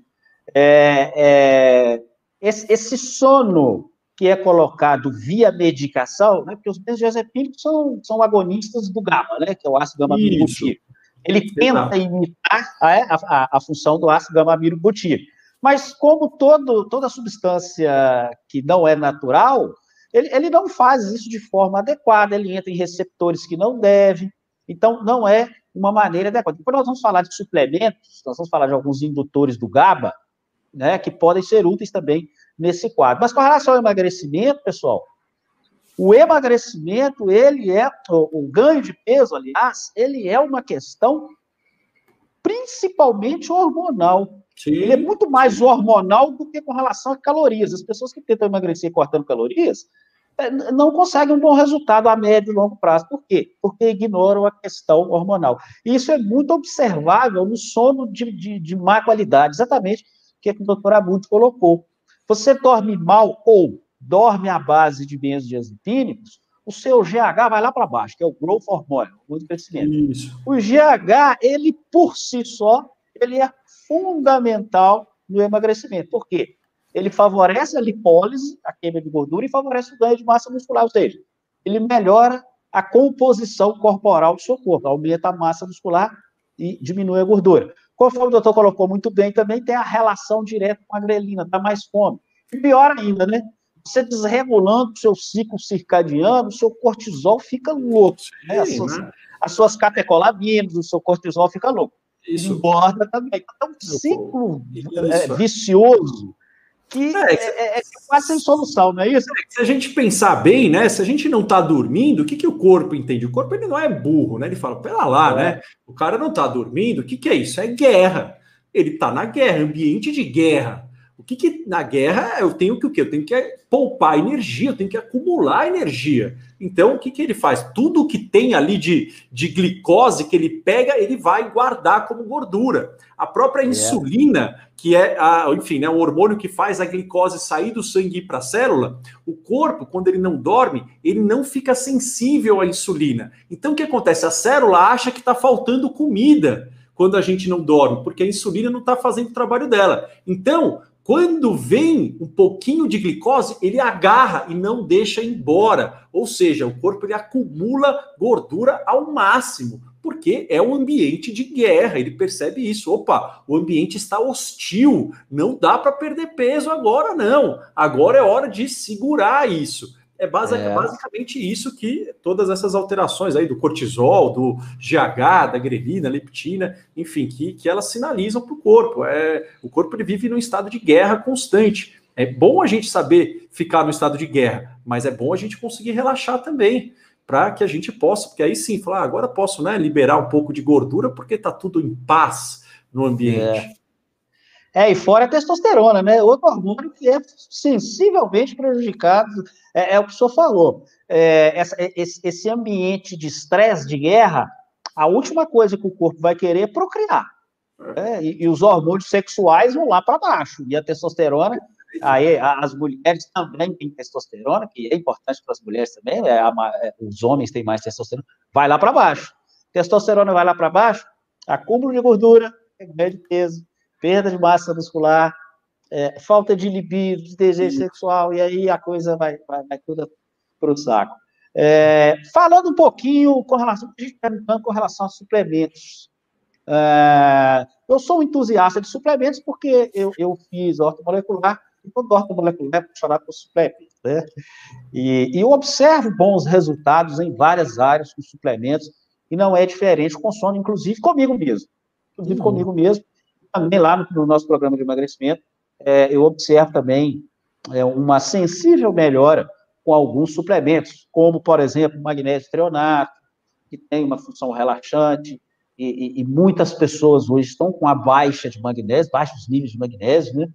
é, é, esse, esse, sono que é colocado via medicação, né, porque os benzodiazepínicos são, são agonistas do GABA, né, que é o ácido gama-aminobutírico. Ele tenta imitar a, a, a, função do ácido gama-aminobutírico. Mas como todo, toda substância que não é natural, ele, ele não faz isso de forma adequada, ele entra em receptores que não deve, então não é uma maneira adequada. Depois nós vamos falar de suplementos, nós vamos falar de alguns indutores do GABA, né, que podem ser úteis também nesse quadro. Mas com relação ao emagrecimento, pessoal, o emagrecimento, ele é, o, ganho de peso, aliás, ele é uma questão principalmente hormonal. Sim. Ele é muito mais hormonal do que com relação a calorias. As pessoas que tentam emagrecer cortando calorias é, não conseguem um bom resultado a médio e longo prazo. Por quê? Porque ignoram a questão hormonal. E isso é muito observável no sono de, de, de má qualidade, exatamente que, é que o doutor Abud colocou. Você dorme mal ou dorme à base de benzodiazepínicos, o seu GH vai lá para baixo, que é o growth hormone, o crescimento. Isso. O GH, ele por si só, ele é fundamental no emagrecimento. Por quê? Ele favorece a lipólise, a queima de gordura, e favorece o ganho de massa muscular, ou seja, ele melhora a composição corporal do seu corpo, aumenta a massa muscular e diminui a gordura. Conforme o doutor colocou muito bem, também tem a relação direta com a grelina, dá mais fome. E pior ainda, né? Você desregulando o seu ciclo circadiano, o seu cortisol fica louco. Sim, né? As, suas, né? as suas catecolabinas, o seu cortisol fica louco. Isso. Engorda também. Então, um ciclo é, vicioso que é, é, é, quase sem solução, não é isso? É, se a gente pensar bem, né? Se a gente não está dormindo, o que, que o corpo entende? O corpo ele não é burro, né? Ele fala, pera lá, né? É. O cara não está dormindo, o que, que é isso? É guerra. Ele está na guerra, ambiente de guerra. O que, que na guerra eu tenho que o quê? Eu tenho que poupar energia, eu tenho que acumular energia. Então, o que, que ele faz? Tudo que tem ali de, de glicose que ele pega, ele vai guardar como gordura. A própria é. insulina, que é, a, enfim, né, o hormônio que faz a glicose sair do sangue para a célula, o corpo, quando ele não dorme, ele não fica sensível à insulina. Então, o que acontece? A célula acha que está faltando comida quando a gente não dorme, porque a insulina não está fazendo o trabalho dela. Então, quando vem um pouquinho de glicose, ele agarra e não deixa embora. Ou seja, o corpo ele acumula gordura ao máximo, porque é um ambiente de guerra. Ele percebe isso. Opa, o ambiente está hostil. Não dá para perder peso agora, não. Agora é hora de segurar isso. É, basic, é, basicamente isso que todas essas alterações aí do cortisol, do GH, da grelina, leptina, enfim, que, que elas sinalizam para o corpo. É, o corpo ele vive num estado de guerra constante. É bom a gente saber ficar no estado de guerra, mas é bom a gente conseguir relaxar também, para que a gente possa, porque aí sim, falar, ah, agora posso né, liberar um pouco de gordura porque está tudo em paz no ambiente. É. É, e fora a testosterona, né? Outro hormônio que é sensivelmente prejudicado, é, é o que o senhor falou. É, essa, é, esse, esse, ambiente de estresse, de guerra, a última coisa que o corpo vai querer é procriar. Né? E, e, os hormônios sexuais vão lá para baixo. E a testosterona, aí as mulheres também têm testosterona, que é importante para as mulheres também, é, a, é, os homens têm mais testosterona, vai lá para baixo. Testosterona vai lá para baixo, acúmulo de gordura, ganho de peso, perda de massa muscular, é, falta de libido, de desejo sexual, e aí a coisa vai, vai, vai toda para o saco. É, falando um pouquinho com relação, a gente perguntando com relação a suplementos. É, eu sou um entusiasta de suplementos porque eu, eu fiz ortomolecular, e quando ortomolecular é chamado por suplemento, né? E, e eu observo bons resultados em várias áreas com suplementos, e não é diferente com sono, inclusive comigo mesmo. Inclusive uhum. comigo mesmo também lá no, no nosso programa de emagrecimento, é, eu observo também é, uma sensível melhora com alguns suplementos, como, por exemplo, magnésio treonato, que tem uma função relaxante, e, e, e, muitas pessoas hoje estão com a baixa de magnésio, baixos níveis de magnésio, né?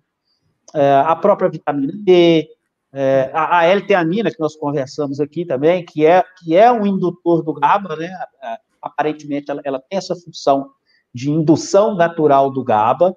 É, a própria vitamina D, é, a, a L-teanina, que nós conversamos aqui também, que é, que é um indutor do GABA, né? Aparentemente, ela, ela tem essa função de indução natural do GABA,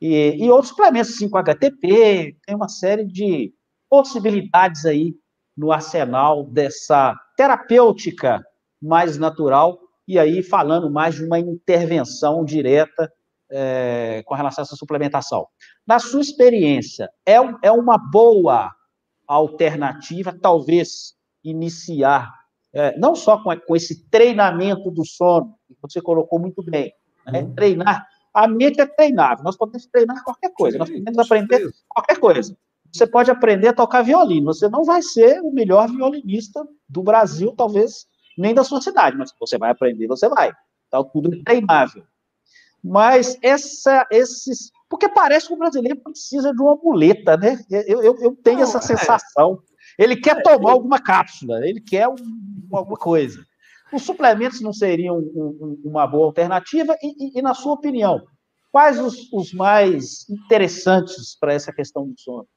e, e outros suplementos, 5-HTP, tem uma série de possibilidades aí no arsenal dessa terapêutica mais natural, e aí falando mais de uma intervenção direta é, com relação a essa suplementação. Na sua experiência, é, é uma boa alternativa, talvez, iniciar, é, não só com, com esse treinamento do sono, que você colocou muito bem, né? Uhum. Treinar. A mente é treinável. Nós podemos treinar qualquer coisa. Sim, nós podemos aprender certeza. qualquer coisa. Você pode aprender a tocar violino. Você não vai ser o melhor violinista do Brasil, talvez nem da sua cidade, mas você vai aprender, você vai. Então, tudo é treinável. Mas essa, esses. Porque parece que o brasileiro precisa de uma muleta, né? Eu, eu, eu tenho não, essa é. sensação. Ele quer é, tomar alguma cápsula, ele quer um, alguma coisa. Os suplementos não seriam um, um, uma boa alternativa? E, e, e, na sua opinião, quais os, os mais interessantes para essa questão do sono?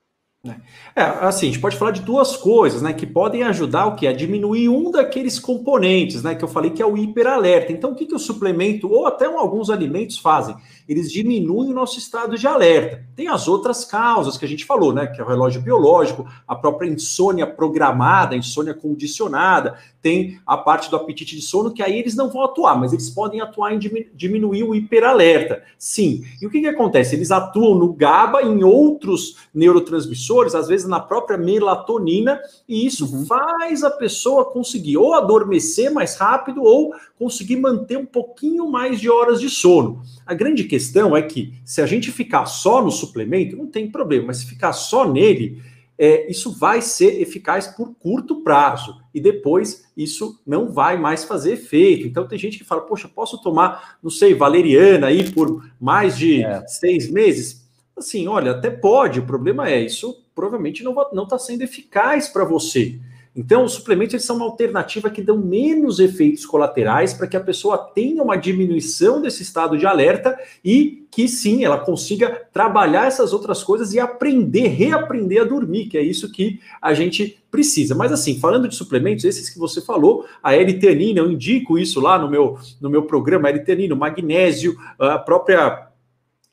É, assim, a gente pode falar de duas coisas, né, que podem ajudar o que? A diminuir um daqueles componentes, né, que eu falei que é o hiperalerta. Então, o que, que o suplemento, ou até alguns alimentos fazem? Eles diminuem o nosso estado de alerta. Tem as outras causas que a gente falou, né, que é o relógio biológico, a própria insônia programada, insônia condicionada, tem a parte do apetite de sono, que aí eles não vão atuar, mas eles podem atuar em diminuir o hiperalerta. Sim. E o que, que acontece? Eles atuam no GABA, em outros neurotransmissores, neurotransmissores, às vezes na própria melatonina, e isso uhum. faz a pessoa conseguir ou adormecer mais rápido ou conseguir manter um pouquinho mais de horas de sono. A grande questão é que se a gente ficar só no suplemento, não tem problema, mas se ficar só nele, é, isso vai ser eficaz por curto prazo e depois isso não vai mais fazer efeito. Então tem gente que fala, poxa, posso tomar, não sei, valeriana aí por mais de é. seis meses? Assim, olha, até pode, o problema é isso provavelmente não está sendo eficaz para você. Então, os suplementos eles são uma alternativa que dão menos efeitos colaterais para que a pessoa tenha uma diminuição desse estado de alerta e que sim, ela consiga trabalhar essas outras coisas e aprender, reaprender a dormir, que é isso que a gente precisa. Mas assim, falando de suplementos, esses que você falou, a L-teanina, eu indico isso lá no meu, no meu programa, L-teanina, magnésio, a própria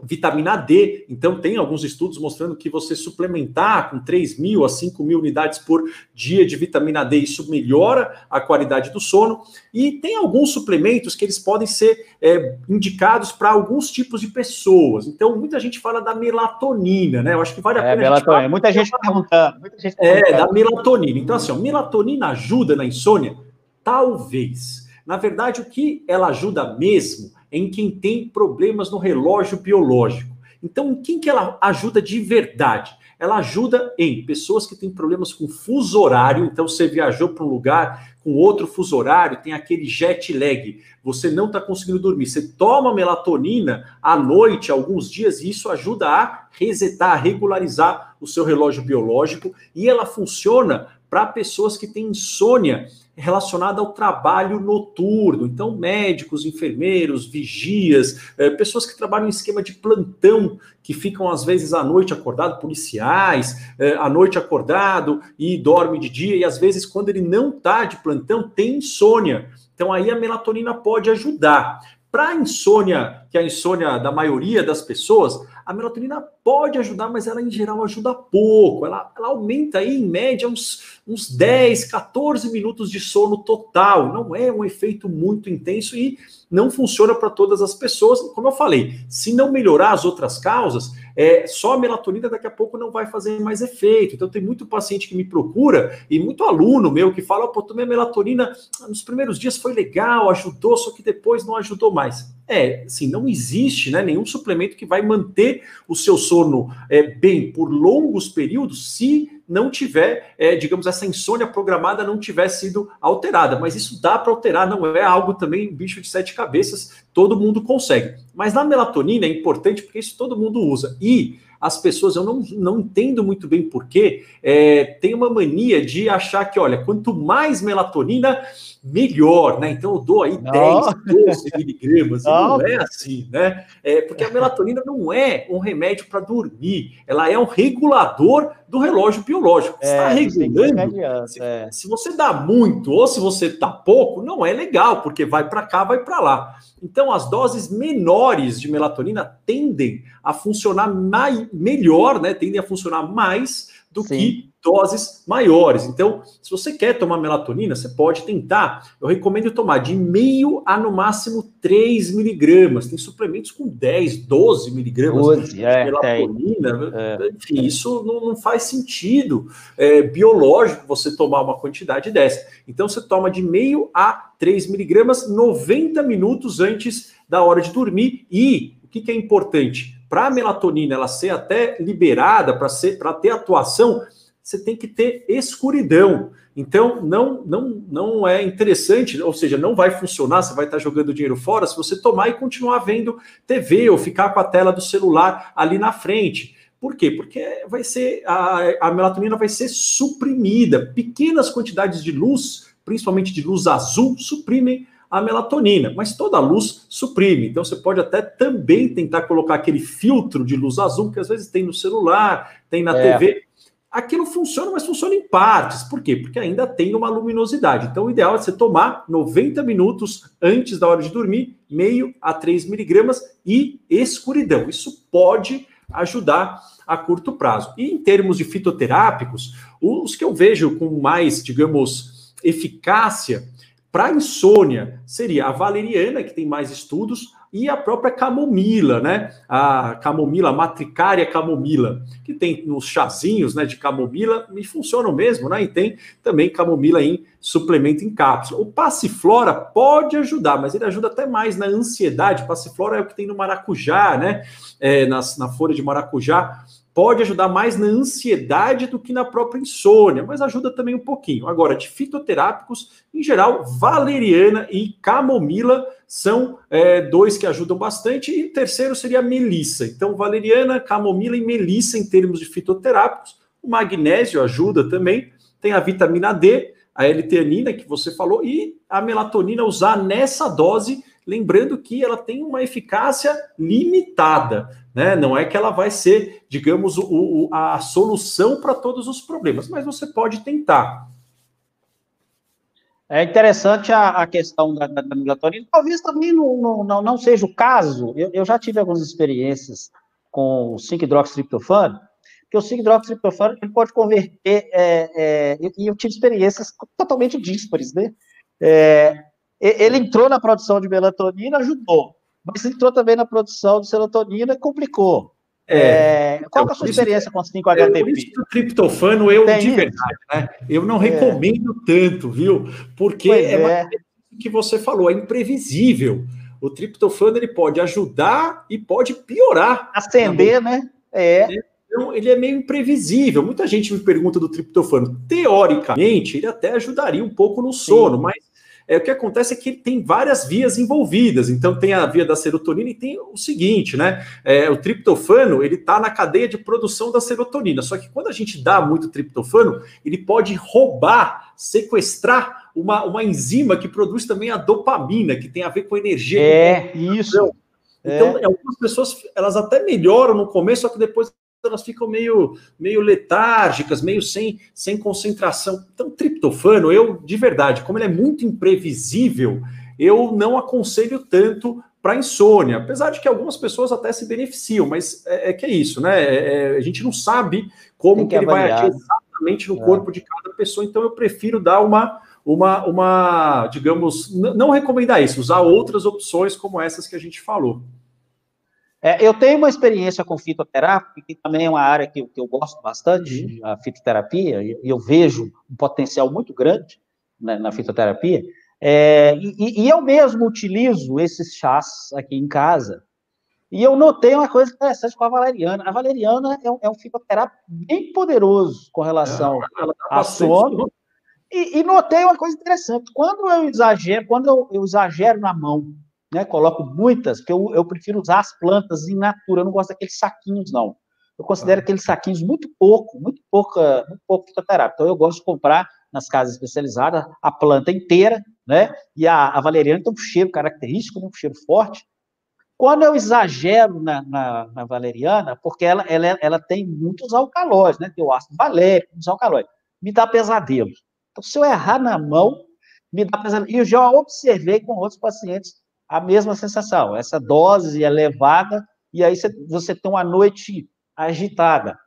vitamina D. Então, tem alguns estudos mostrando que você suplementar com 3 mil a 5 mil unidades por dia de vitamina D, isso melhora a qualidade do sono. E tem alguns suplementos que eles podem ser é, indicados para alguns tipos de pessoas. Então, muita gente fala da melatonina, né? Eu acho que vale a é, pena. Melatonina. A gente muita gente perguntando. Muita gente perguntando. É, da melatonina. Então, assim, ó, melatonina ajuda na insônia? Talvez. Na verdade, o que ela ajuda mesmo em quem tem problemas no relógio biológico. Então, em quem que ela ajuda de verdade? Ela ajuda em pessoas que têm problemas com fuso horário. Então, você viajou para um lugar com outro fuso horário, tem aquele jet lag, você não está conseguindo dormir. Você toma melatonina à noite, alguns dias, e isso ajuda a resetar, a regularizar o seu relógio biológico. E ela funciona para pessoas que têm insônia relacionada ao trabalho noturno. Então, médicos, enfermeiros, vigias, é, pessoas que trabalham em esquema de plantão, que ficam às vezes à noite acordado, policiais, é, à noite acordado e dorme de dia, e às vezes, quando ele não está de plantão, tem insônia. Então, aí a melatonina pode ajudar. Para a insônia, que é a insônia da maioria das pessoas, a melatonina pode ajudar, mas ela em geral ajuda pouco. Ela, ela aumenta aí, em média, uns, uns 10, 14 minutos de sono total. Não é um efeito muito intenso e não funciona para todas as pessoas. Como eu falei, se não melhorar as outras causas, é, só a melatonina daqui a pouco não vai fazer mais efeito. Então, tem muito paciente que me procura e muito aluno meu que fala: pô, tomei melatonina nos primeiros dias foi legal, ajudou, só que depois não ajudou mais. É, assim, não existe né, nenhum suplemento que vai manter o seu sono é, bem por longos períodos se não tiver, é, digamos, essa insônia programada não tiver sido alterada. Mas isso dá para alterar, não é algo também bicho de sete cabeças, todo mundo consegue. Mas na melatonina é importante porque isso todo mundo usa. E as pessoas, eu não, não entendo muito bem porquê, é, tem uma mania de achar que, olha, quanto mais melatonina, melhor, né? Então eu dou aí não. 10, 12 miligramas, não. não é assim, né? É, porque a melatonina não é um remédio para dormir, ela é um regulador do relógio biológico. É, está regulando. Adianta, se, é. se, você dá muito ou se você dá pouco, não é legal, porque vai para cá, vai para lá. Então as doses menores de melatonina tendem a funcionar mais, melhor, né? Tendem a funcionar mais do Sim. que doses maiores. Então, se você quer tomar melatonina, você pode tentar. Eu recomendo tomar de meio a no máximo 3 miligramas. Tem suplementos com 10, 12 miligramas de é, melatonina. É. Enfim, isso não, não faz sentido é, biológico você tomar uma quantidade dessa. Então, você toma de meio a 3 miligramas 90 minutos antes da hora de dormir. E o que, que é importante? Para a melatonina ela ser até liberada, para ter atuação, você tem que ter escuridão. Então, não, não, não é interessante, ou seja, não vai funcionar, você vai estar jogando dinheiro fora se você tomar e continuar vendo TV ou ficar com a tela do celular ali na frente. Por quê? Porque vai ser a, a melatonina vai ser suprimida. Pequenas quantidades de luz, principalmente de luz azul, suprimem a melatonina, mas toda luz suprime. Então você pode até também tentar colocar aquele filtro de luz azul que às vezes tem no celular, tem na é. TV aquilo funciona, mas funciona em partes. Por quê? Porque ainda tem uma luminosidade. Então, o ideal é você tomar 90 minutos antes da hora de dormir, meio a 3 miligramas e escuridão. Isso pode ajudar a curto prazo. E em termos de fitoterápicos, os que eu vejo com mais, digamos, eficácia para insônia seria a valeriana, que tem mais estudos, e a própria camomila, né? A camomila, a matricária camomila, que tem nos chazinhos, né, de camomila e funcionam mesmo, né? E tem também camomila em suplemento em cápsula. O passiflora pode ajudar, mas ele ajuda até mais na ansiedade. Passiflora é o que tem no maracujá, né? É, na, na folha de maracujá pode ajudar mais na ansiedade do que na própria insônia, mas ajuda também um pouquinho. Agora, de fitoterápicos, em geral, valeriana e camomila são é, dois que ajudam bastante, e o terceiro seria a melissa. Então, valeriana, camomila e melissa em termos de fitoterápicos. O magnésio ajuda também, tem a vitamina D, a L-teanina que você falou, e a melatonina usar nessa dose lembrando que ela tem uma eficácia limitada, né? Não é que ela vai ser, digamos, o, o, a solução para todos os problemas, mas você pode tentar. É interessante a, a questão da, da, melatonina. Talvez também não, não, não, seja o caso. Eu, eu já tive algumas experiências com o 5-hidroxitriptofano, que o 5-hidroxitriptofano ele pode converter, é, é, e eu tive experiências totalmente díspares, né? É, ele entrou na produção de melatonina, ajudou, mas entrou também na produção de serotonina, complicou. É, é, qual então, é a sua experiência com 5-HTP? É, o triptofano, eu, Tem de isso. verdade, né? Eu não é. recomendo tanto, viu? Porque é, é que você falou, é imprevisível. O triptofano ele pode ajudar e pode piorar. Acender, né? É. Então, ele é meio imprevisível. Muita gente me pergunta do triptofano. Teoricamente, ele até ajudaria um pouco no sono, Sim. mas é, o que acontece é que tem várias vias envolvidas. Então tem a via da serotonina e tem o seguinte, né? É, o triptofano ele está na cadeia de produção da serotonina. Só que quando a gente dá muito triptofano, ele pode roubar, sequestrar uma, uma enzima que produz também a dopamina, que tem a ver com energia. É, isso. Então, é. algumas pessoas elas até melhoram no começo, só que depois elas ficam meio, meio letárgicas, meio sem, sem concentração. Então, triptofano, eu, de verdade, como ele é muito imprevisível, eu não aconselho tanto para insônia, apesar de que algumas pessoas até se beneficiam, mas é, é que é isso, né? É, é a gente não sabe como que, que ele vai agir exatamente no é. corpo de cada pessoa, então eu prefiro dar uma, uma, uma digamos, não recomendar isso, usar outras opções como essas que a gente falou. É, eu tenho uma experiência com fitoterapia, que também é uma área que, que eu gosto bastante, uhum. a fitoterapia, e eu vejo um potencial muito grande né, na fitoterapia. É, e, e, eu mesmo utilizo esses chás aqui em casa. E eu notei uma coisa interessante com a valeriana. A valeriana é um, é um fitoterápico bem poderoso com relação é, a sono. E, e, notei uma coisa interessante. Quando eu exagero, quando eu, eu exagero na mão né? Coloco muitas, porque eu, eu prefiro usar as plantas em natura, eu não gosto daqueles saquinhos, não. Eu considero ah. aqueles saquinhos muito pouco, muito pouca, muito pouco fitoterápico. Então eu gosto de comprar nas casas especializadas a planta inteira, né? E a, a valeriana tem um cheiro característico, né? um cheiro forte. Quando eu exagero na, na, na valeriana, porque ela, ela, ela tem muitos alcalóides, né? Tem o ácido valérico, muitos alcalóides, me dá pesadelo. Então, se eu errar na mão, me dá pesadelo. E eu já observei com outros pacientes a mesma sensação, essa dose elevada, e aí você, tem uma noite agitada.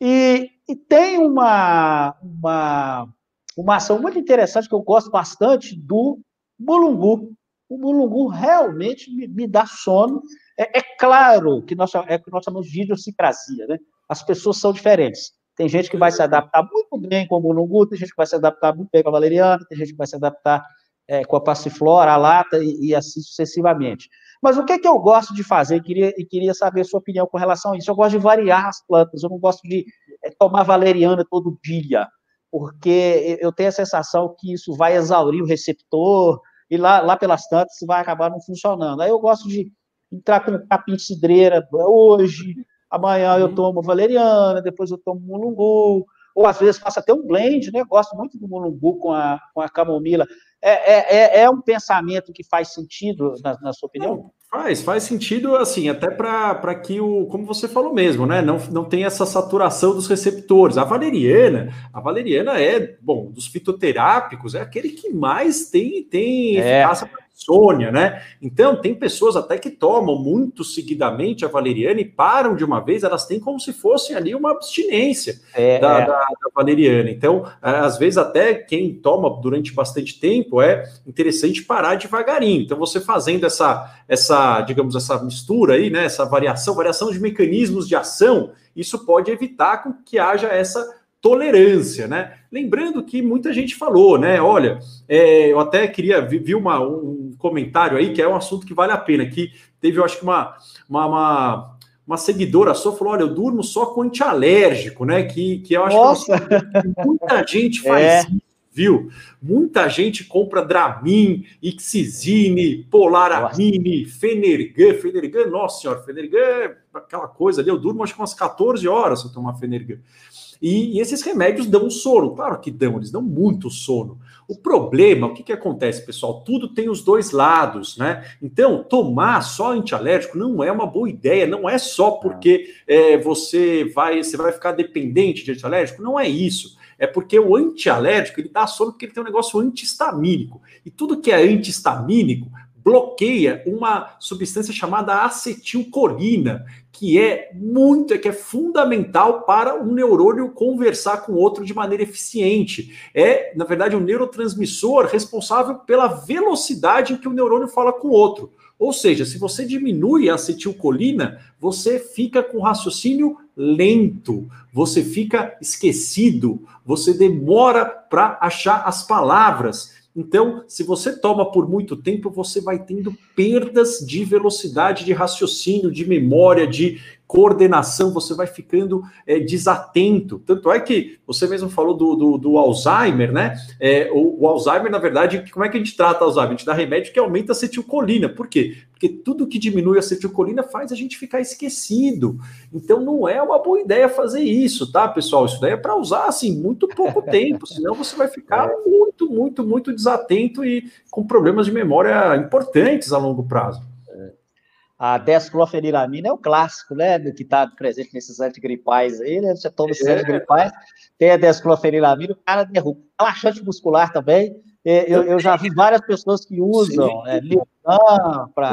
E, e tem uma, uma, uma ação muito interessante que eu gosto bastante do bulungu. O bulungu realmente me, me dá sono. É, é, claro que nós, é que nós chamamos de idiosincrasia, né? As pessoas são diferentes. Tem gente que vai se adaptar muito bem com o bulungu, tem gente que vai se adaptar muito bem com a valeriana, tem gente que vai se adaptar é, com a passiflora, a lata e, e, assim sucessivamente. Mas o que, que eu gosto de fazer? E queria, e queria saber a sua opinião com relação a isso. Eu gosto de variar as plantas, eu não gosto de é, tomar valeriana todo dia, porque eu tenho a sensação que isso vai exaurir o receptor, e lá, lá pelas tantas vai acabar não funcionando. Aí eu gosto de entrar com capim de cidreira hoje, amanhã eu uhum. tomo valeriana, depois eu tomo mulungu, ou às vezes faço até um blend, né? Gosto muito do mulungu com a, com a camomila. É, é, é, é um pensamento que faz sentido, na, na sua opinião? Não, faz, faz sentido, assim, até para que o, como você falou mesmo, né? Não, não tem essa saturação dos receptores. A valeriana, a valeriana é, bom, dos fitoterápicos, é aquele que mais tem, tem é. eficácia para insônia, né? Então, tem pessoas até que tomam muito seguidamente a valeriana e param de uma vez, elas têm como se fosse ali uma abstinência é, da, é. Da, da, valeriana. Então, às vezes, até quem toma durante bastante tempo é interessante parar devagarinho. Então, você fazendo essa, essa digamos, essa mistura aí, né? Essa variação, variação de mecanismos de ação, isso pode evitar que haja essa tolerância, né? Lembrando que muita gente falou, né? Olha, é, eu até queria vi uma, um comentário aí que é um assunto que vale a pena. Que teve, eu acho que uma, uma, uma, uma seguidora só falou: olha, eu durmo só com antialérgico, né? Que, que eu acho Nossa. que muita gente faz é. isso viu? Muita gente compra Dramin, Ixizine, Polaramine, Fenergan. Fenergan, nossa senhora, Fenergan é aquela coisa ali. Eu durmo acho que umas 14 horas se eu tomar Fenergan. E, e, esses remédios dão sono, claro que dão, eles dão muito sono. O problema, o que, que acontece, pessoal? Tudo tem os dois lados, né? Então, tomar só antialérgico não é uma boa ideia, não é só porque é, você vai você vai ficar dependente de antialérgico, não é isso. É porque o antialérgico ele dá sono porque ele tem um negócio antihistamínico. E tudo que é antihistamínico bloqueia uma substância chamada acetilcolina, que é muito, que é fundamental para um neurônio conversar com outro de maneira eficiente. É, na verdade, um neurotransmissor responsável pela velocidade em que o neurônio fala com o outro. Ou seja, se você diminui a acetilcolina, você fica com raciocínio lento, você fica esquecido, você demora para achar as palavras. Então, se você toma por muito tempo, você vai tendo perdas de velocidade de raciocínio, de memória, de coordenação, você vai ficando é, desatento. Tanto é que você mesmo falou do, do, do Alzheimer, né? É, o, o, Alzheimer, na verdade, como é que a gente trata Alzheimer? A gente dá remédio que aumenta a acetilcolina. Por quê? Porque tudo que diminui a acetilcolina faz a gente ficar esquecido. Então não é uma boa ideia fazer isso, tá, pessoal? Isso daí é para usar assim muito pouco tempo, senão você vai ficar é. muito, muito, muito desatento e com problemas de memória importantes a longo prazo. A desclofeniramina é o clássico, né, que está presente nesses antigripais aí, né? Você toma esses é. antigripais, tem a desclofeniramina, o cara derruba. Relaxante muscular também. É, eu, eu já vi várias pessoas que usam é, para.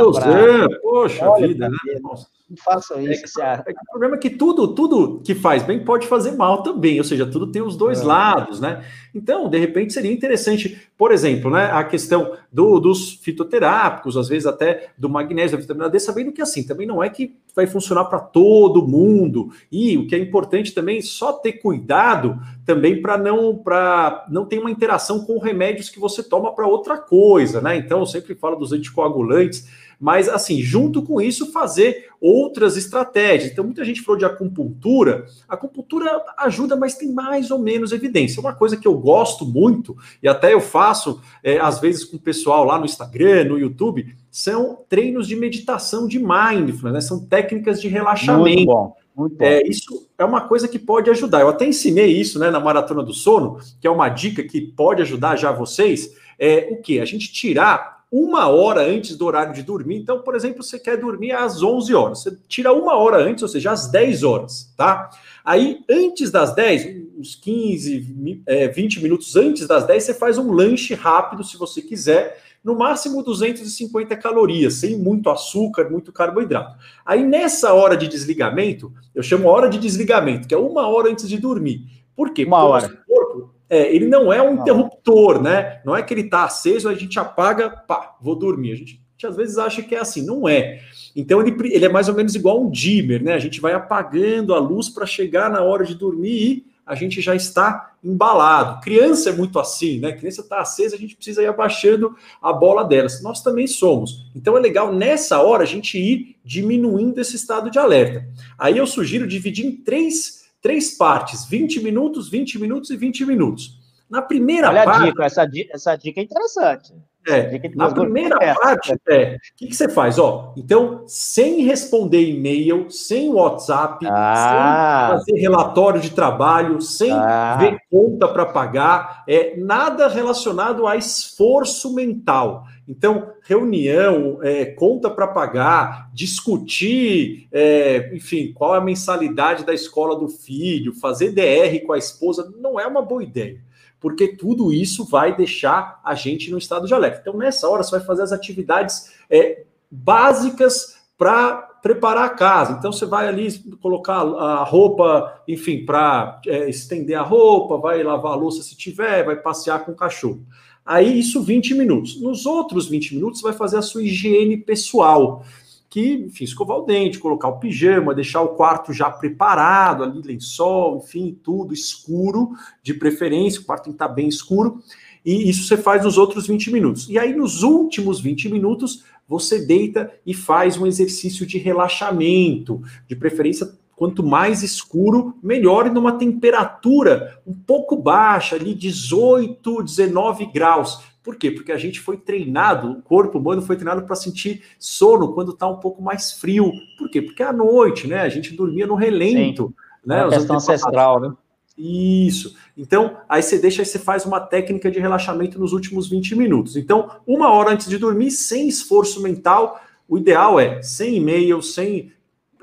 Poxa vida, né? Nossa. Não façam é isso. É, que, é que o problema é que tudo, tudo que faz bem pode fazer mal também, ou seja, tudo tem os dois é. lados, né? Então, de repente, seria interessante, por exemplo, né, a questão do, dos fitoterápicos, às vezes até do magnésio, da vitamina D, sabendo que assim, também não é que vai funcionar para todo mundo. E o que é importante também, só ter cuidado também para não para não ter uma interação com remédios que você toma para outra coisa, né? Então, eu sempre falo dos anticoagulantes mas assim, junto com isso, fazer outras estratégias. Então, muita gente falou de acupuntura. A acupuntura ajuda, mas tem mais ou menos evidência. Uma coisa que eu gosto muito, e até eu faço é, às vezes com o pessoal lá no Instagram, no YouTube, são treinos de meditação de mindfulness, né? são técnicas de relaxamento. Muito bom. Muito bom. É, isso é uma coisa que pode ajudar. Eu até ensinei isso né, na Maratona do Sono, que é uma dica que pode ajudar já vocês. É o que? A gente tirar uma hora antes do horário de dormir. Então, por exemplo, você quer dormir às 11 horas. Você tira uma hora antes, ou seja, às 10 horas, tá? Aí, antes das 10, uns 15, é, 20 minutos antes das 10, você faz um lanche rápido, se você quiser, no máximo 250 calorias, sem muito açúcar, muito carboidrato. Aí, nessa hora de desligamento, eu chamo hora de desligamento, que é uma hora antes de dormir. Por quê? Uma Porque hora. corpo é, ele não é um interruptor, né? Não é que ele está aceso, a gente apaga, pá, vou dormir. A gente, a gente, às vezes acha que é assim, não é. Então ele, ele é mais ou menos igual um dimmer, né? A gente vai apagando a luz para chegar na hora de dormir e a gente já está embalado. Criança é muito assim, né? Criança está acesa, a gente precisa ir abaixando a bola delas. Nós também somos. Então é legal nessa hora a gente ir diminuindo esse estado de alerta. Aí eu sugiro dividir em três três partes, 20 minutos, 20 minutos e 20 minutos. Na primeira Olha parte. A dica, essa, dica, essa dica é interessante. É, na primeira parte, é, o que, que, você faz? Ó, então, sem responder e-mail, sem WhatsApp, ah. sem fazer relatório de trabalho, sem ah. ver conta para pagar, é nada relacionado a esforço mental. Então, reunião, é, conta para pagar, discutir, é, enfim, qual é a mensalidade da escola do filho, fazer DR com a esposa, não é uma boa ideia. porque tudo isso vai deixar a gente no estado de alerta. Então, nessa hora, você vai fazer as atividades é, básicas para preparar a casa. Então você vai ali colocar a roupa, enfim, para é, estender a roupa, vai lavar a louça se tiver, vai passear com o cachorro. Aí isso 20 minutos. Nos outros 20 minutos, vai fazer a sua higiene pessoal. Que, enfim, escovar o dente, colocar o pijama, deixar o quarto já preparado, ali, lençol, enfim, tudo escuro, de preferência, o quarto tem que estar bem escuro. E isso você faz nos outros 20 minutos. E aí, nos últimos 20 minutos, você deita e faz um exercício de relaxamento, de preferência quanto mais escuro, melhor, e numa temperatura um pouco baixa, ali 18, 19 graus. Por quê? Porque a gente foi treinado, o corpo humano foi treinado para sentir sono quando está um pouco mais frio. Por quê? Porque à noite, né? A gente dormia no relento. Sim. Né? É uma questão ancestral, né? Isso. Então, aí você deixa, aí você faz uma técnica de relaxamento nos últimos 20 minutos. Então, uma hora antes de dormir, sem esforço mental, o ideal é sem e-mail, sem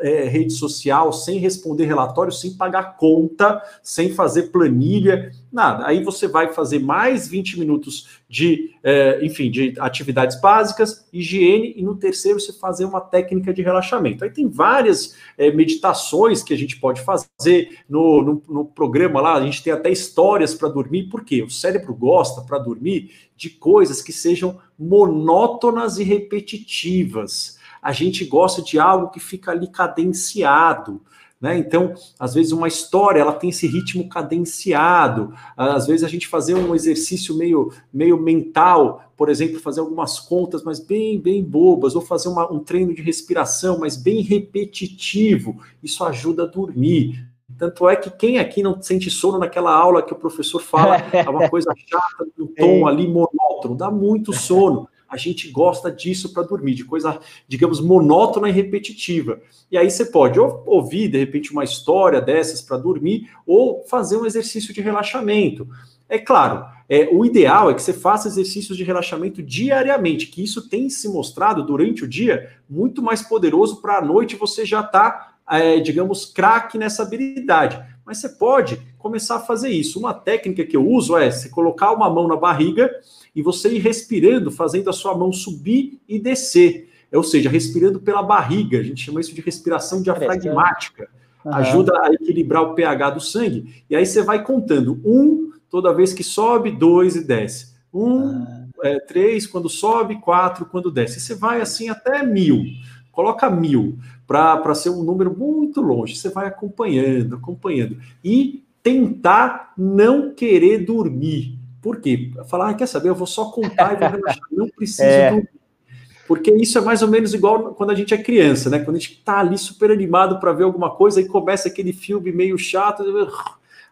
é, rede social, sem responder relatório, sem pagar conta, sem fazer planilha, nada. Aí você vai fazer mais 20 minutos de, é, enfim, de atividades básicas, higiene, e no terceiro você fazer uma técnica de relaxamento. Aí tem várias é, meditações que a gente pode fazer no, no, no programa lá, a gente tem até histórias para dormir, porque o cérebro gosta para dormir de coisas que sejam monótonas e repetitivas a gente gosta de algo que fica ali cadenciado. Né? Então, às vezes uma história ela tem esse ritmo cadenciado. Às vezes a gente fazer um exercício meio, meio mental, por exemplo, fazer algumas contas, mas bem bem bobas, ou fazer uma, um treino de respiração, mas bem repetitivo. Isso ajuda a dormir. Tanto é que quem aqui não sente sono naquela aula que o professor fala é uma coisa chata, um tom ali monótono, dá muito sono a gente gosta disso para dormir, de coisa, digamos, monótona e repetitiva. E aí você pode ou ouvir, de repente, uma história dessas para dormir, ou fazer um exercício de relaxamento. É claro, é, o ideal é que você faça exercícios de relaxamento diariamente, que isso tem se mostrado durante o dia muito mais poderoso para a noite você já tá, é, digamos, craque nessa habilidade. Mas você pode começar a fazer isso. Uma técnica que eu uso é você colocar uma mão na barriga e você ir respirando, fazendo a sua mão subir e descer. Ou seja, respirando pela barriga. A gente chama isso de respiração diafragmática. Uhum. Ajuda a equilibrar o pH do sangue. E aí você vai contando um toda vez que sobe, dois e desce. Um, uhum. é, três quando sobe, quatro quando desce. E você vai assim até mil. Coloca mil para ser um número muito longe. Você vai acompanhando, acompanhando. E tentar não querer dormir. Por quê? Falar, ah, quer saber, eu vou só contar e vou relaxar, não preciso é. dormir. Porque isso é mais ou menos igual quando a gente é criança, né? Quando a gente está ali super animado para ver alguma coisa e começa aquele filme meio chato,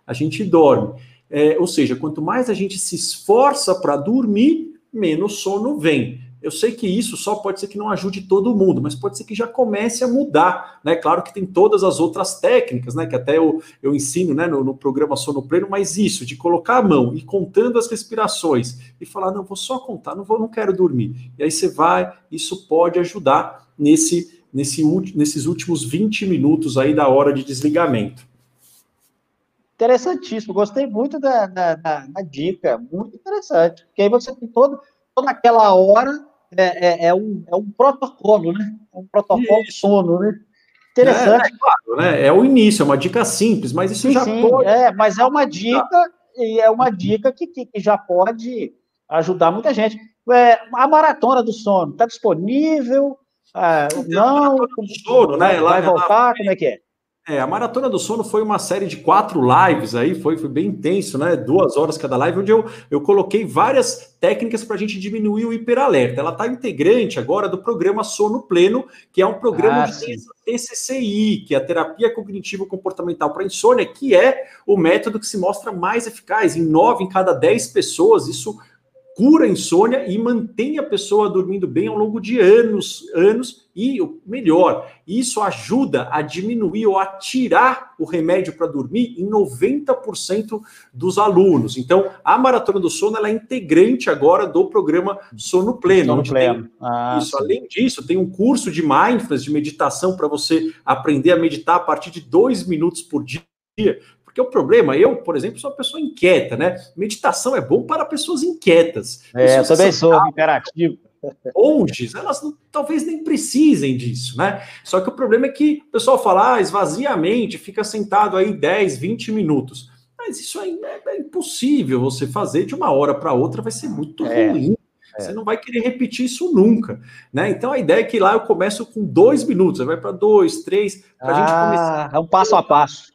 a gente dorme. É, ou seja, quanto mais a gente se esforça para dormir, menos sono vem. Eu sei que isso só pode ser que não ajude todo mundo, mas pode ser que já comece a mudar, né? Claro que tem todas as outras técnicas, né? Que até eu, eu ensino né, no, no programa Sono Pleno, mas isso, de colocar a mão e contando as respirações e falar, não, vou só contar, não vou, não quero dormir. E aí você vai, isso pode ajudar nesse, nesse, nesses últimos 20 minutos aí da hora de desligamento. Interessantíssimo, gostei muito da, da, da, da dica, muito interessante, porque aí você tem todo, toda aquela hora é, é, é, um, é um protocolo, né? É um protocolo isso. sono, né? Interessante. É, claro, né? É o início, é uma dica simples, mas isso sim, já sim, pode. É, mas é uma dica, e é uma dica que, que, que já pode ajudar muita gente. É, a maratona do sono está disponível? É, não? Sono, né? Vai, vai voltar? Como é que é? É, a Maratona do Sono foi uma série de quatro lives aí, foi, foi bem intenso, né? Duas horas cada live, onde eu, eu coloquei várias técnicas para a gente diminuir o hiperalerta. Ela está integrante agora do programa Sono Pleno, que é um programa ah, de TCCI, que é a Terapia Cognitivo Comportamental para Insônia, que é o método que se mostra mais eficaz. Em nove em cada dez pessoas, isso cura a insônia e mantém a pessoa dormindo bem ao longo de anos, anos e o melhor, isso ajuda a diminuir ou a tirar o remédio para dormir em 90% dos alunos. Então, a maratona do sono é integrante agora do programa Sono Pleno. Sono Pleno. Tem, ah, isso. Além disso, tem um curso de mindfulness, de meditação para você aprender a meditar a partir de dois minutos por dia Porque o problema, eu, por exemplo, sou uma pessoa inquieta, né? Meditação é bom para pessoas inquietas. É, eu também sou imperativo. Monges, elas não, talvez nem precisem disso, né? Só que o problema é que o pessoal fala, ah, esvazia a mente, fica sentado aí 10, 20 minutos. Mas isso aí é, é impossível você fazer de uma hora para outra, vai ser muito é. ruim. É. Você não vai querer repetir isso nunca, né? Então a ideia é que lá eu começo com dois minutos, vai para dois, três, para a ah, gente começar. É um passo a passo.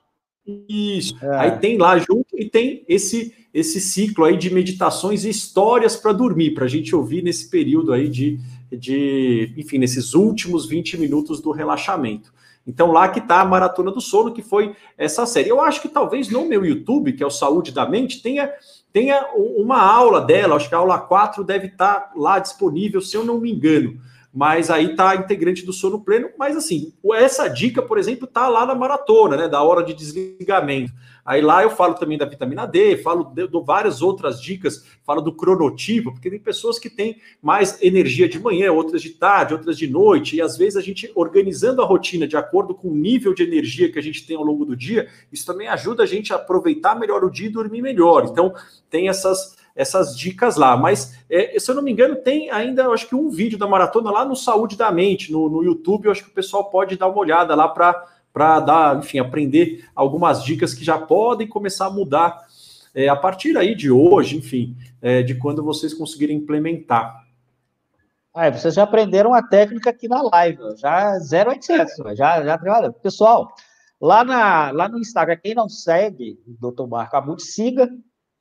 Isso. É. Aí tem lá junto e tem esse esse ciclo aí de meditações e histórias para dormir, para a gente ouvir nesse período aí de, de, enfim, nesses últimos 20 minutos do relaxamento. Então, lá que está a Maratona do Sono, que foi essa série. Eu acho que talvez no meu YouTube, que é o Saúde da Mente, tenha tenha uma aula dela, acho que a aula 4 deve estar tá lá disponível, se eu não me engano. Mas aí tá integrante do sono pleno. Mas assim, essa dica, por exemplo, tá lá na maratona, né? Da hora de desligamento. Aí lá eu falo também da vitamina D, falo de, várias outras dicas, falo do cronotipo, porque tem pessoas que têm mais energia de manhã, outras de tarde, outras de noite, e às vezes a gente organizando a rotina de acordo com o nível de energia que a gente tem ao longo do dia, isso também ajuda a gente a aproveitar melhor o dia e dormir melhor. Então, tem essas essas dicas lá. Mas, é, se eu não me engano, tem ainda, acho que um vídeo da maratona lá no Saúde da Mente, no, no YouTube. Eu acho que o pessoal pode dar uma olhada lá para dar, enfim, aprender algumas dicas que já podem começar a mudar é, a partir aí de hoje, enfim, é, de quando vocês conseguirem implementar. Ah, vocês já aprenderam a técnica aqui na live, já 0800, já, já trabalhando. Pessoal, lá, na, lá no Instagram, quem não segue o Dr. Marco Abud, siga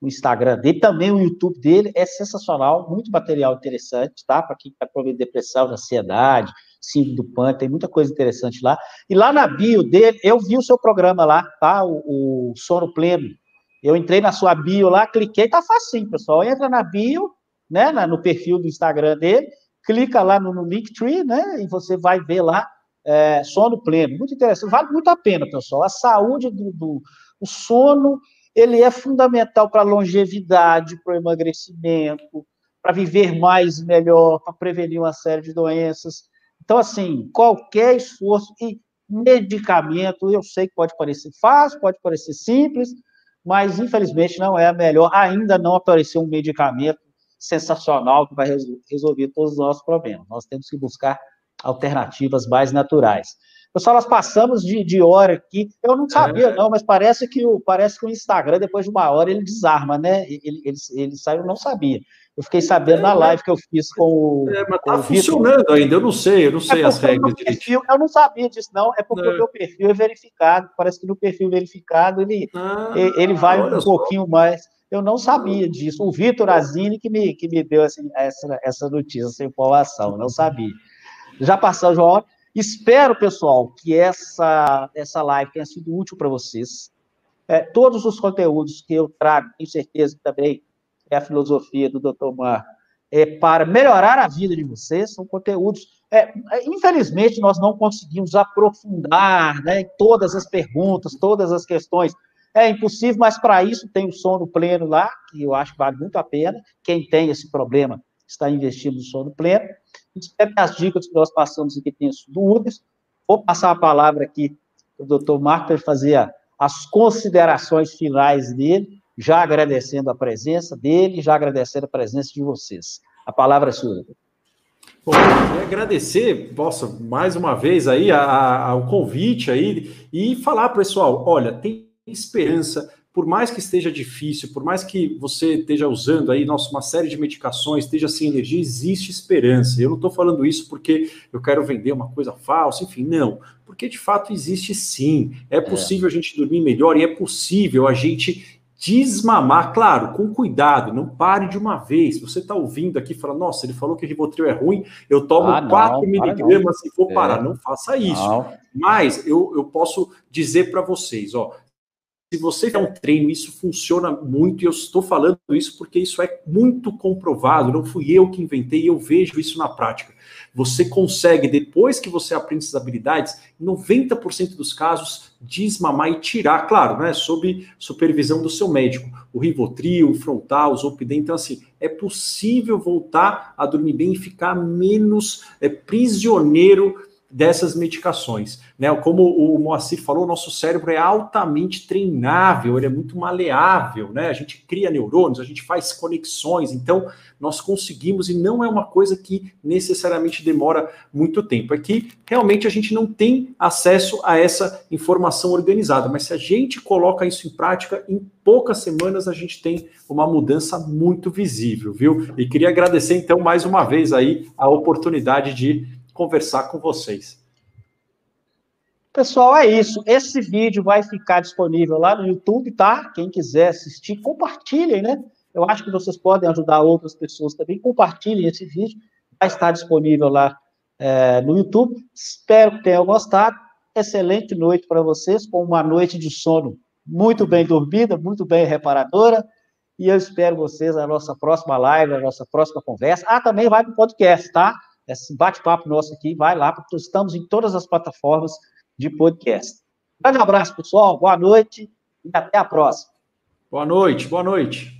o Instagram dele, também o YouTube dele, é sensacional, muito material interessante, tá? Para quem está com depressão, ansiedade, síndrome do pânico, tem muita coisa interessante lá. E lá na bio dele, eu vi o seu programa lá, tá? O, o Sono Pleno. Eu entrei na sua bio lá, cliquei, tá facinho, pessoal. Entra na bio, né, no perfil do Instagram dele, clica lá no, no Linktree, né, e você vai ver lá é, sono pleno. Muito interessante, vale muito a pena, pessoal. A saúde do, do o sono, ele é fundamental para a longevidade, para o emagrecimento, para viver mais e melhor, para prevenir uma série de doenças. Então, assim, qualquer esforço e medicamento, eu sei que pode parecer fácil, pode parecer simples, mas infelizmente não é a melhor. Ainda não apareceu um medicamento sensacional que vai resolver todos os nossos problemas. Nós temos que buscar alternativas mais naturais. Pessoal, nós passamos de, de hora aqui. Eu não sabia, é. não, mas parece que, o, parece que o Instagram, depois de uma hora, ele desarma, né? Ele, ele, ele saiu, não sabia. Eu fiquei sabendo é, na live que eu fiz com o. É, mas tá funcionando Victor. ainda, eu não sei, eu não é sei é as regras. Perfil, eu não sabia disso, não. É porque é. o meu perfil é verificado. Parece que no perfil verificado ele, ah, ele vai um só. pouquinho mais. Eu não sabia disso. O Vitor Azini que me, que me deu assim, essa, essa notícia, essa informação, não sabia. Já passou, João. Espero, pessoal, que essa, essa live tenha sido útil para vocês. É, todos os conteúdos que eu trago, tenho certeza que também é a filosofia do Dr. Mar, é para melhorar a vida de vocês, são conteúdos. É, é, infelizmente, nós não conseguimos aprofundar né, todas as perguntas, todas as questões. É impossível, mas para isso tem o sono pleno lá, que eu acho que vale muito a pena. Quem tem esse problema está investindo no sono pleno. Espero que as dicas que nós passamos aqui tenham sido úteis. Vou passar a palavra aqui para o doutor Marco para fazer as considerações finais dele já agradecendo a presença dele, já agradecendo a presença de vocês. A palavra é sua. Bom, eu agradecer, posso, mais uma vez aí, a, a, ao convite aí e falar, pessoal, olha, tem esperança, por mais que esteja difícil, por mais que você esteja usando aí nossa, uma série de medicações, esteja sem energia, existe esperança. Eu não estou falando isso porque eu quero vender uma coisa falsa, enfim, não. Porque de fato existe sim. É possível é. a gente dormir melhor e é possível a gente desmamar, claro, com cuidado, não pare de uma vez. Você está ouvindo aqui e fala, nossa, ele falou que o Rivotril é ruim, eu tomo ah, 4 miligramas e vou parar. É. Não faça isso. Não. Mas eu, eu posso dizer para vocês, ó, se você quer um treino, isso funciona muito, e eu estou falando isso porque isso é muito comprovado, não fui eu que inventei, eu vejo isso na prática. Você consegue, depois que você aprende essas habilidades, em 90% dos casos, desmamar e tirar, claro, né, sob supervisão do seu médico. O Rivotril, o Frontal, o Zolpidem. Então, assim, é possível voltar a dormir bem e ficar menos é, prisioneiro dessas medicações. Né? Como o Moacir falou, nosso cérebro é altamente treinável, ele é muito maleável, né? A gente cria neurônios, a gente faz conexões, então nós conseguimos, e não é uma coisa que necessariamente demora muito tempo, é que realmente a gente não tem acesso a essa informação organizada, mas se a gente coloca isso em prática, em poucas semanas a gente tem uma mudança muito visível, viu? E queria agradecer então mais uma vez aí a oportunidade de conversar com vocês. Pessoal, é isso. Esse vídeo vai ficar disponível lá no YouTube, tá? Quem quiser assistir, compartilhem, né? Eu acho que vocês podem ajudar outras pessoas também. Compartilhem esse vídeo. Vai estar disponível lá é, no YouTube. Espero que tenham gostado. Excelente noite para vocês, com uma noite de sono muito bem dormida, muito bem reparadora. E eu espero vocês na nossa próxima live, na nossa próxima conversa. Ah, também vai para o podcast, tá? Esse bate-papo nosso aqui, vai lá, porque estamos em todas as plataformas de podcast. Grande abraço, pessoal, boa noite e até a próxima. Boa noite, boa noite.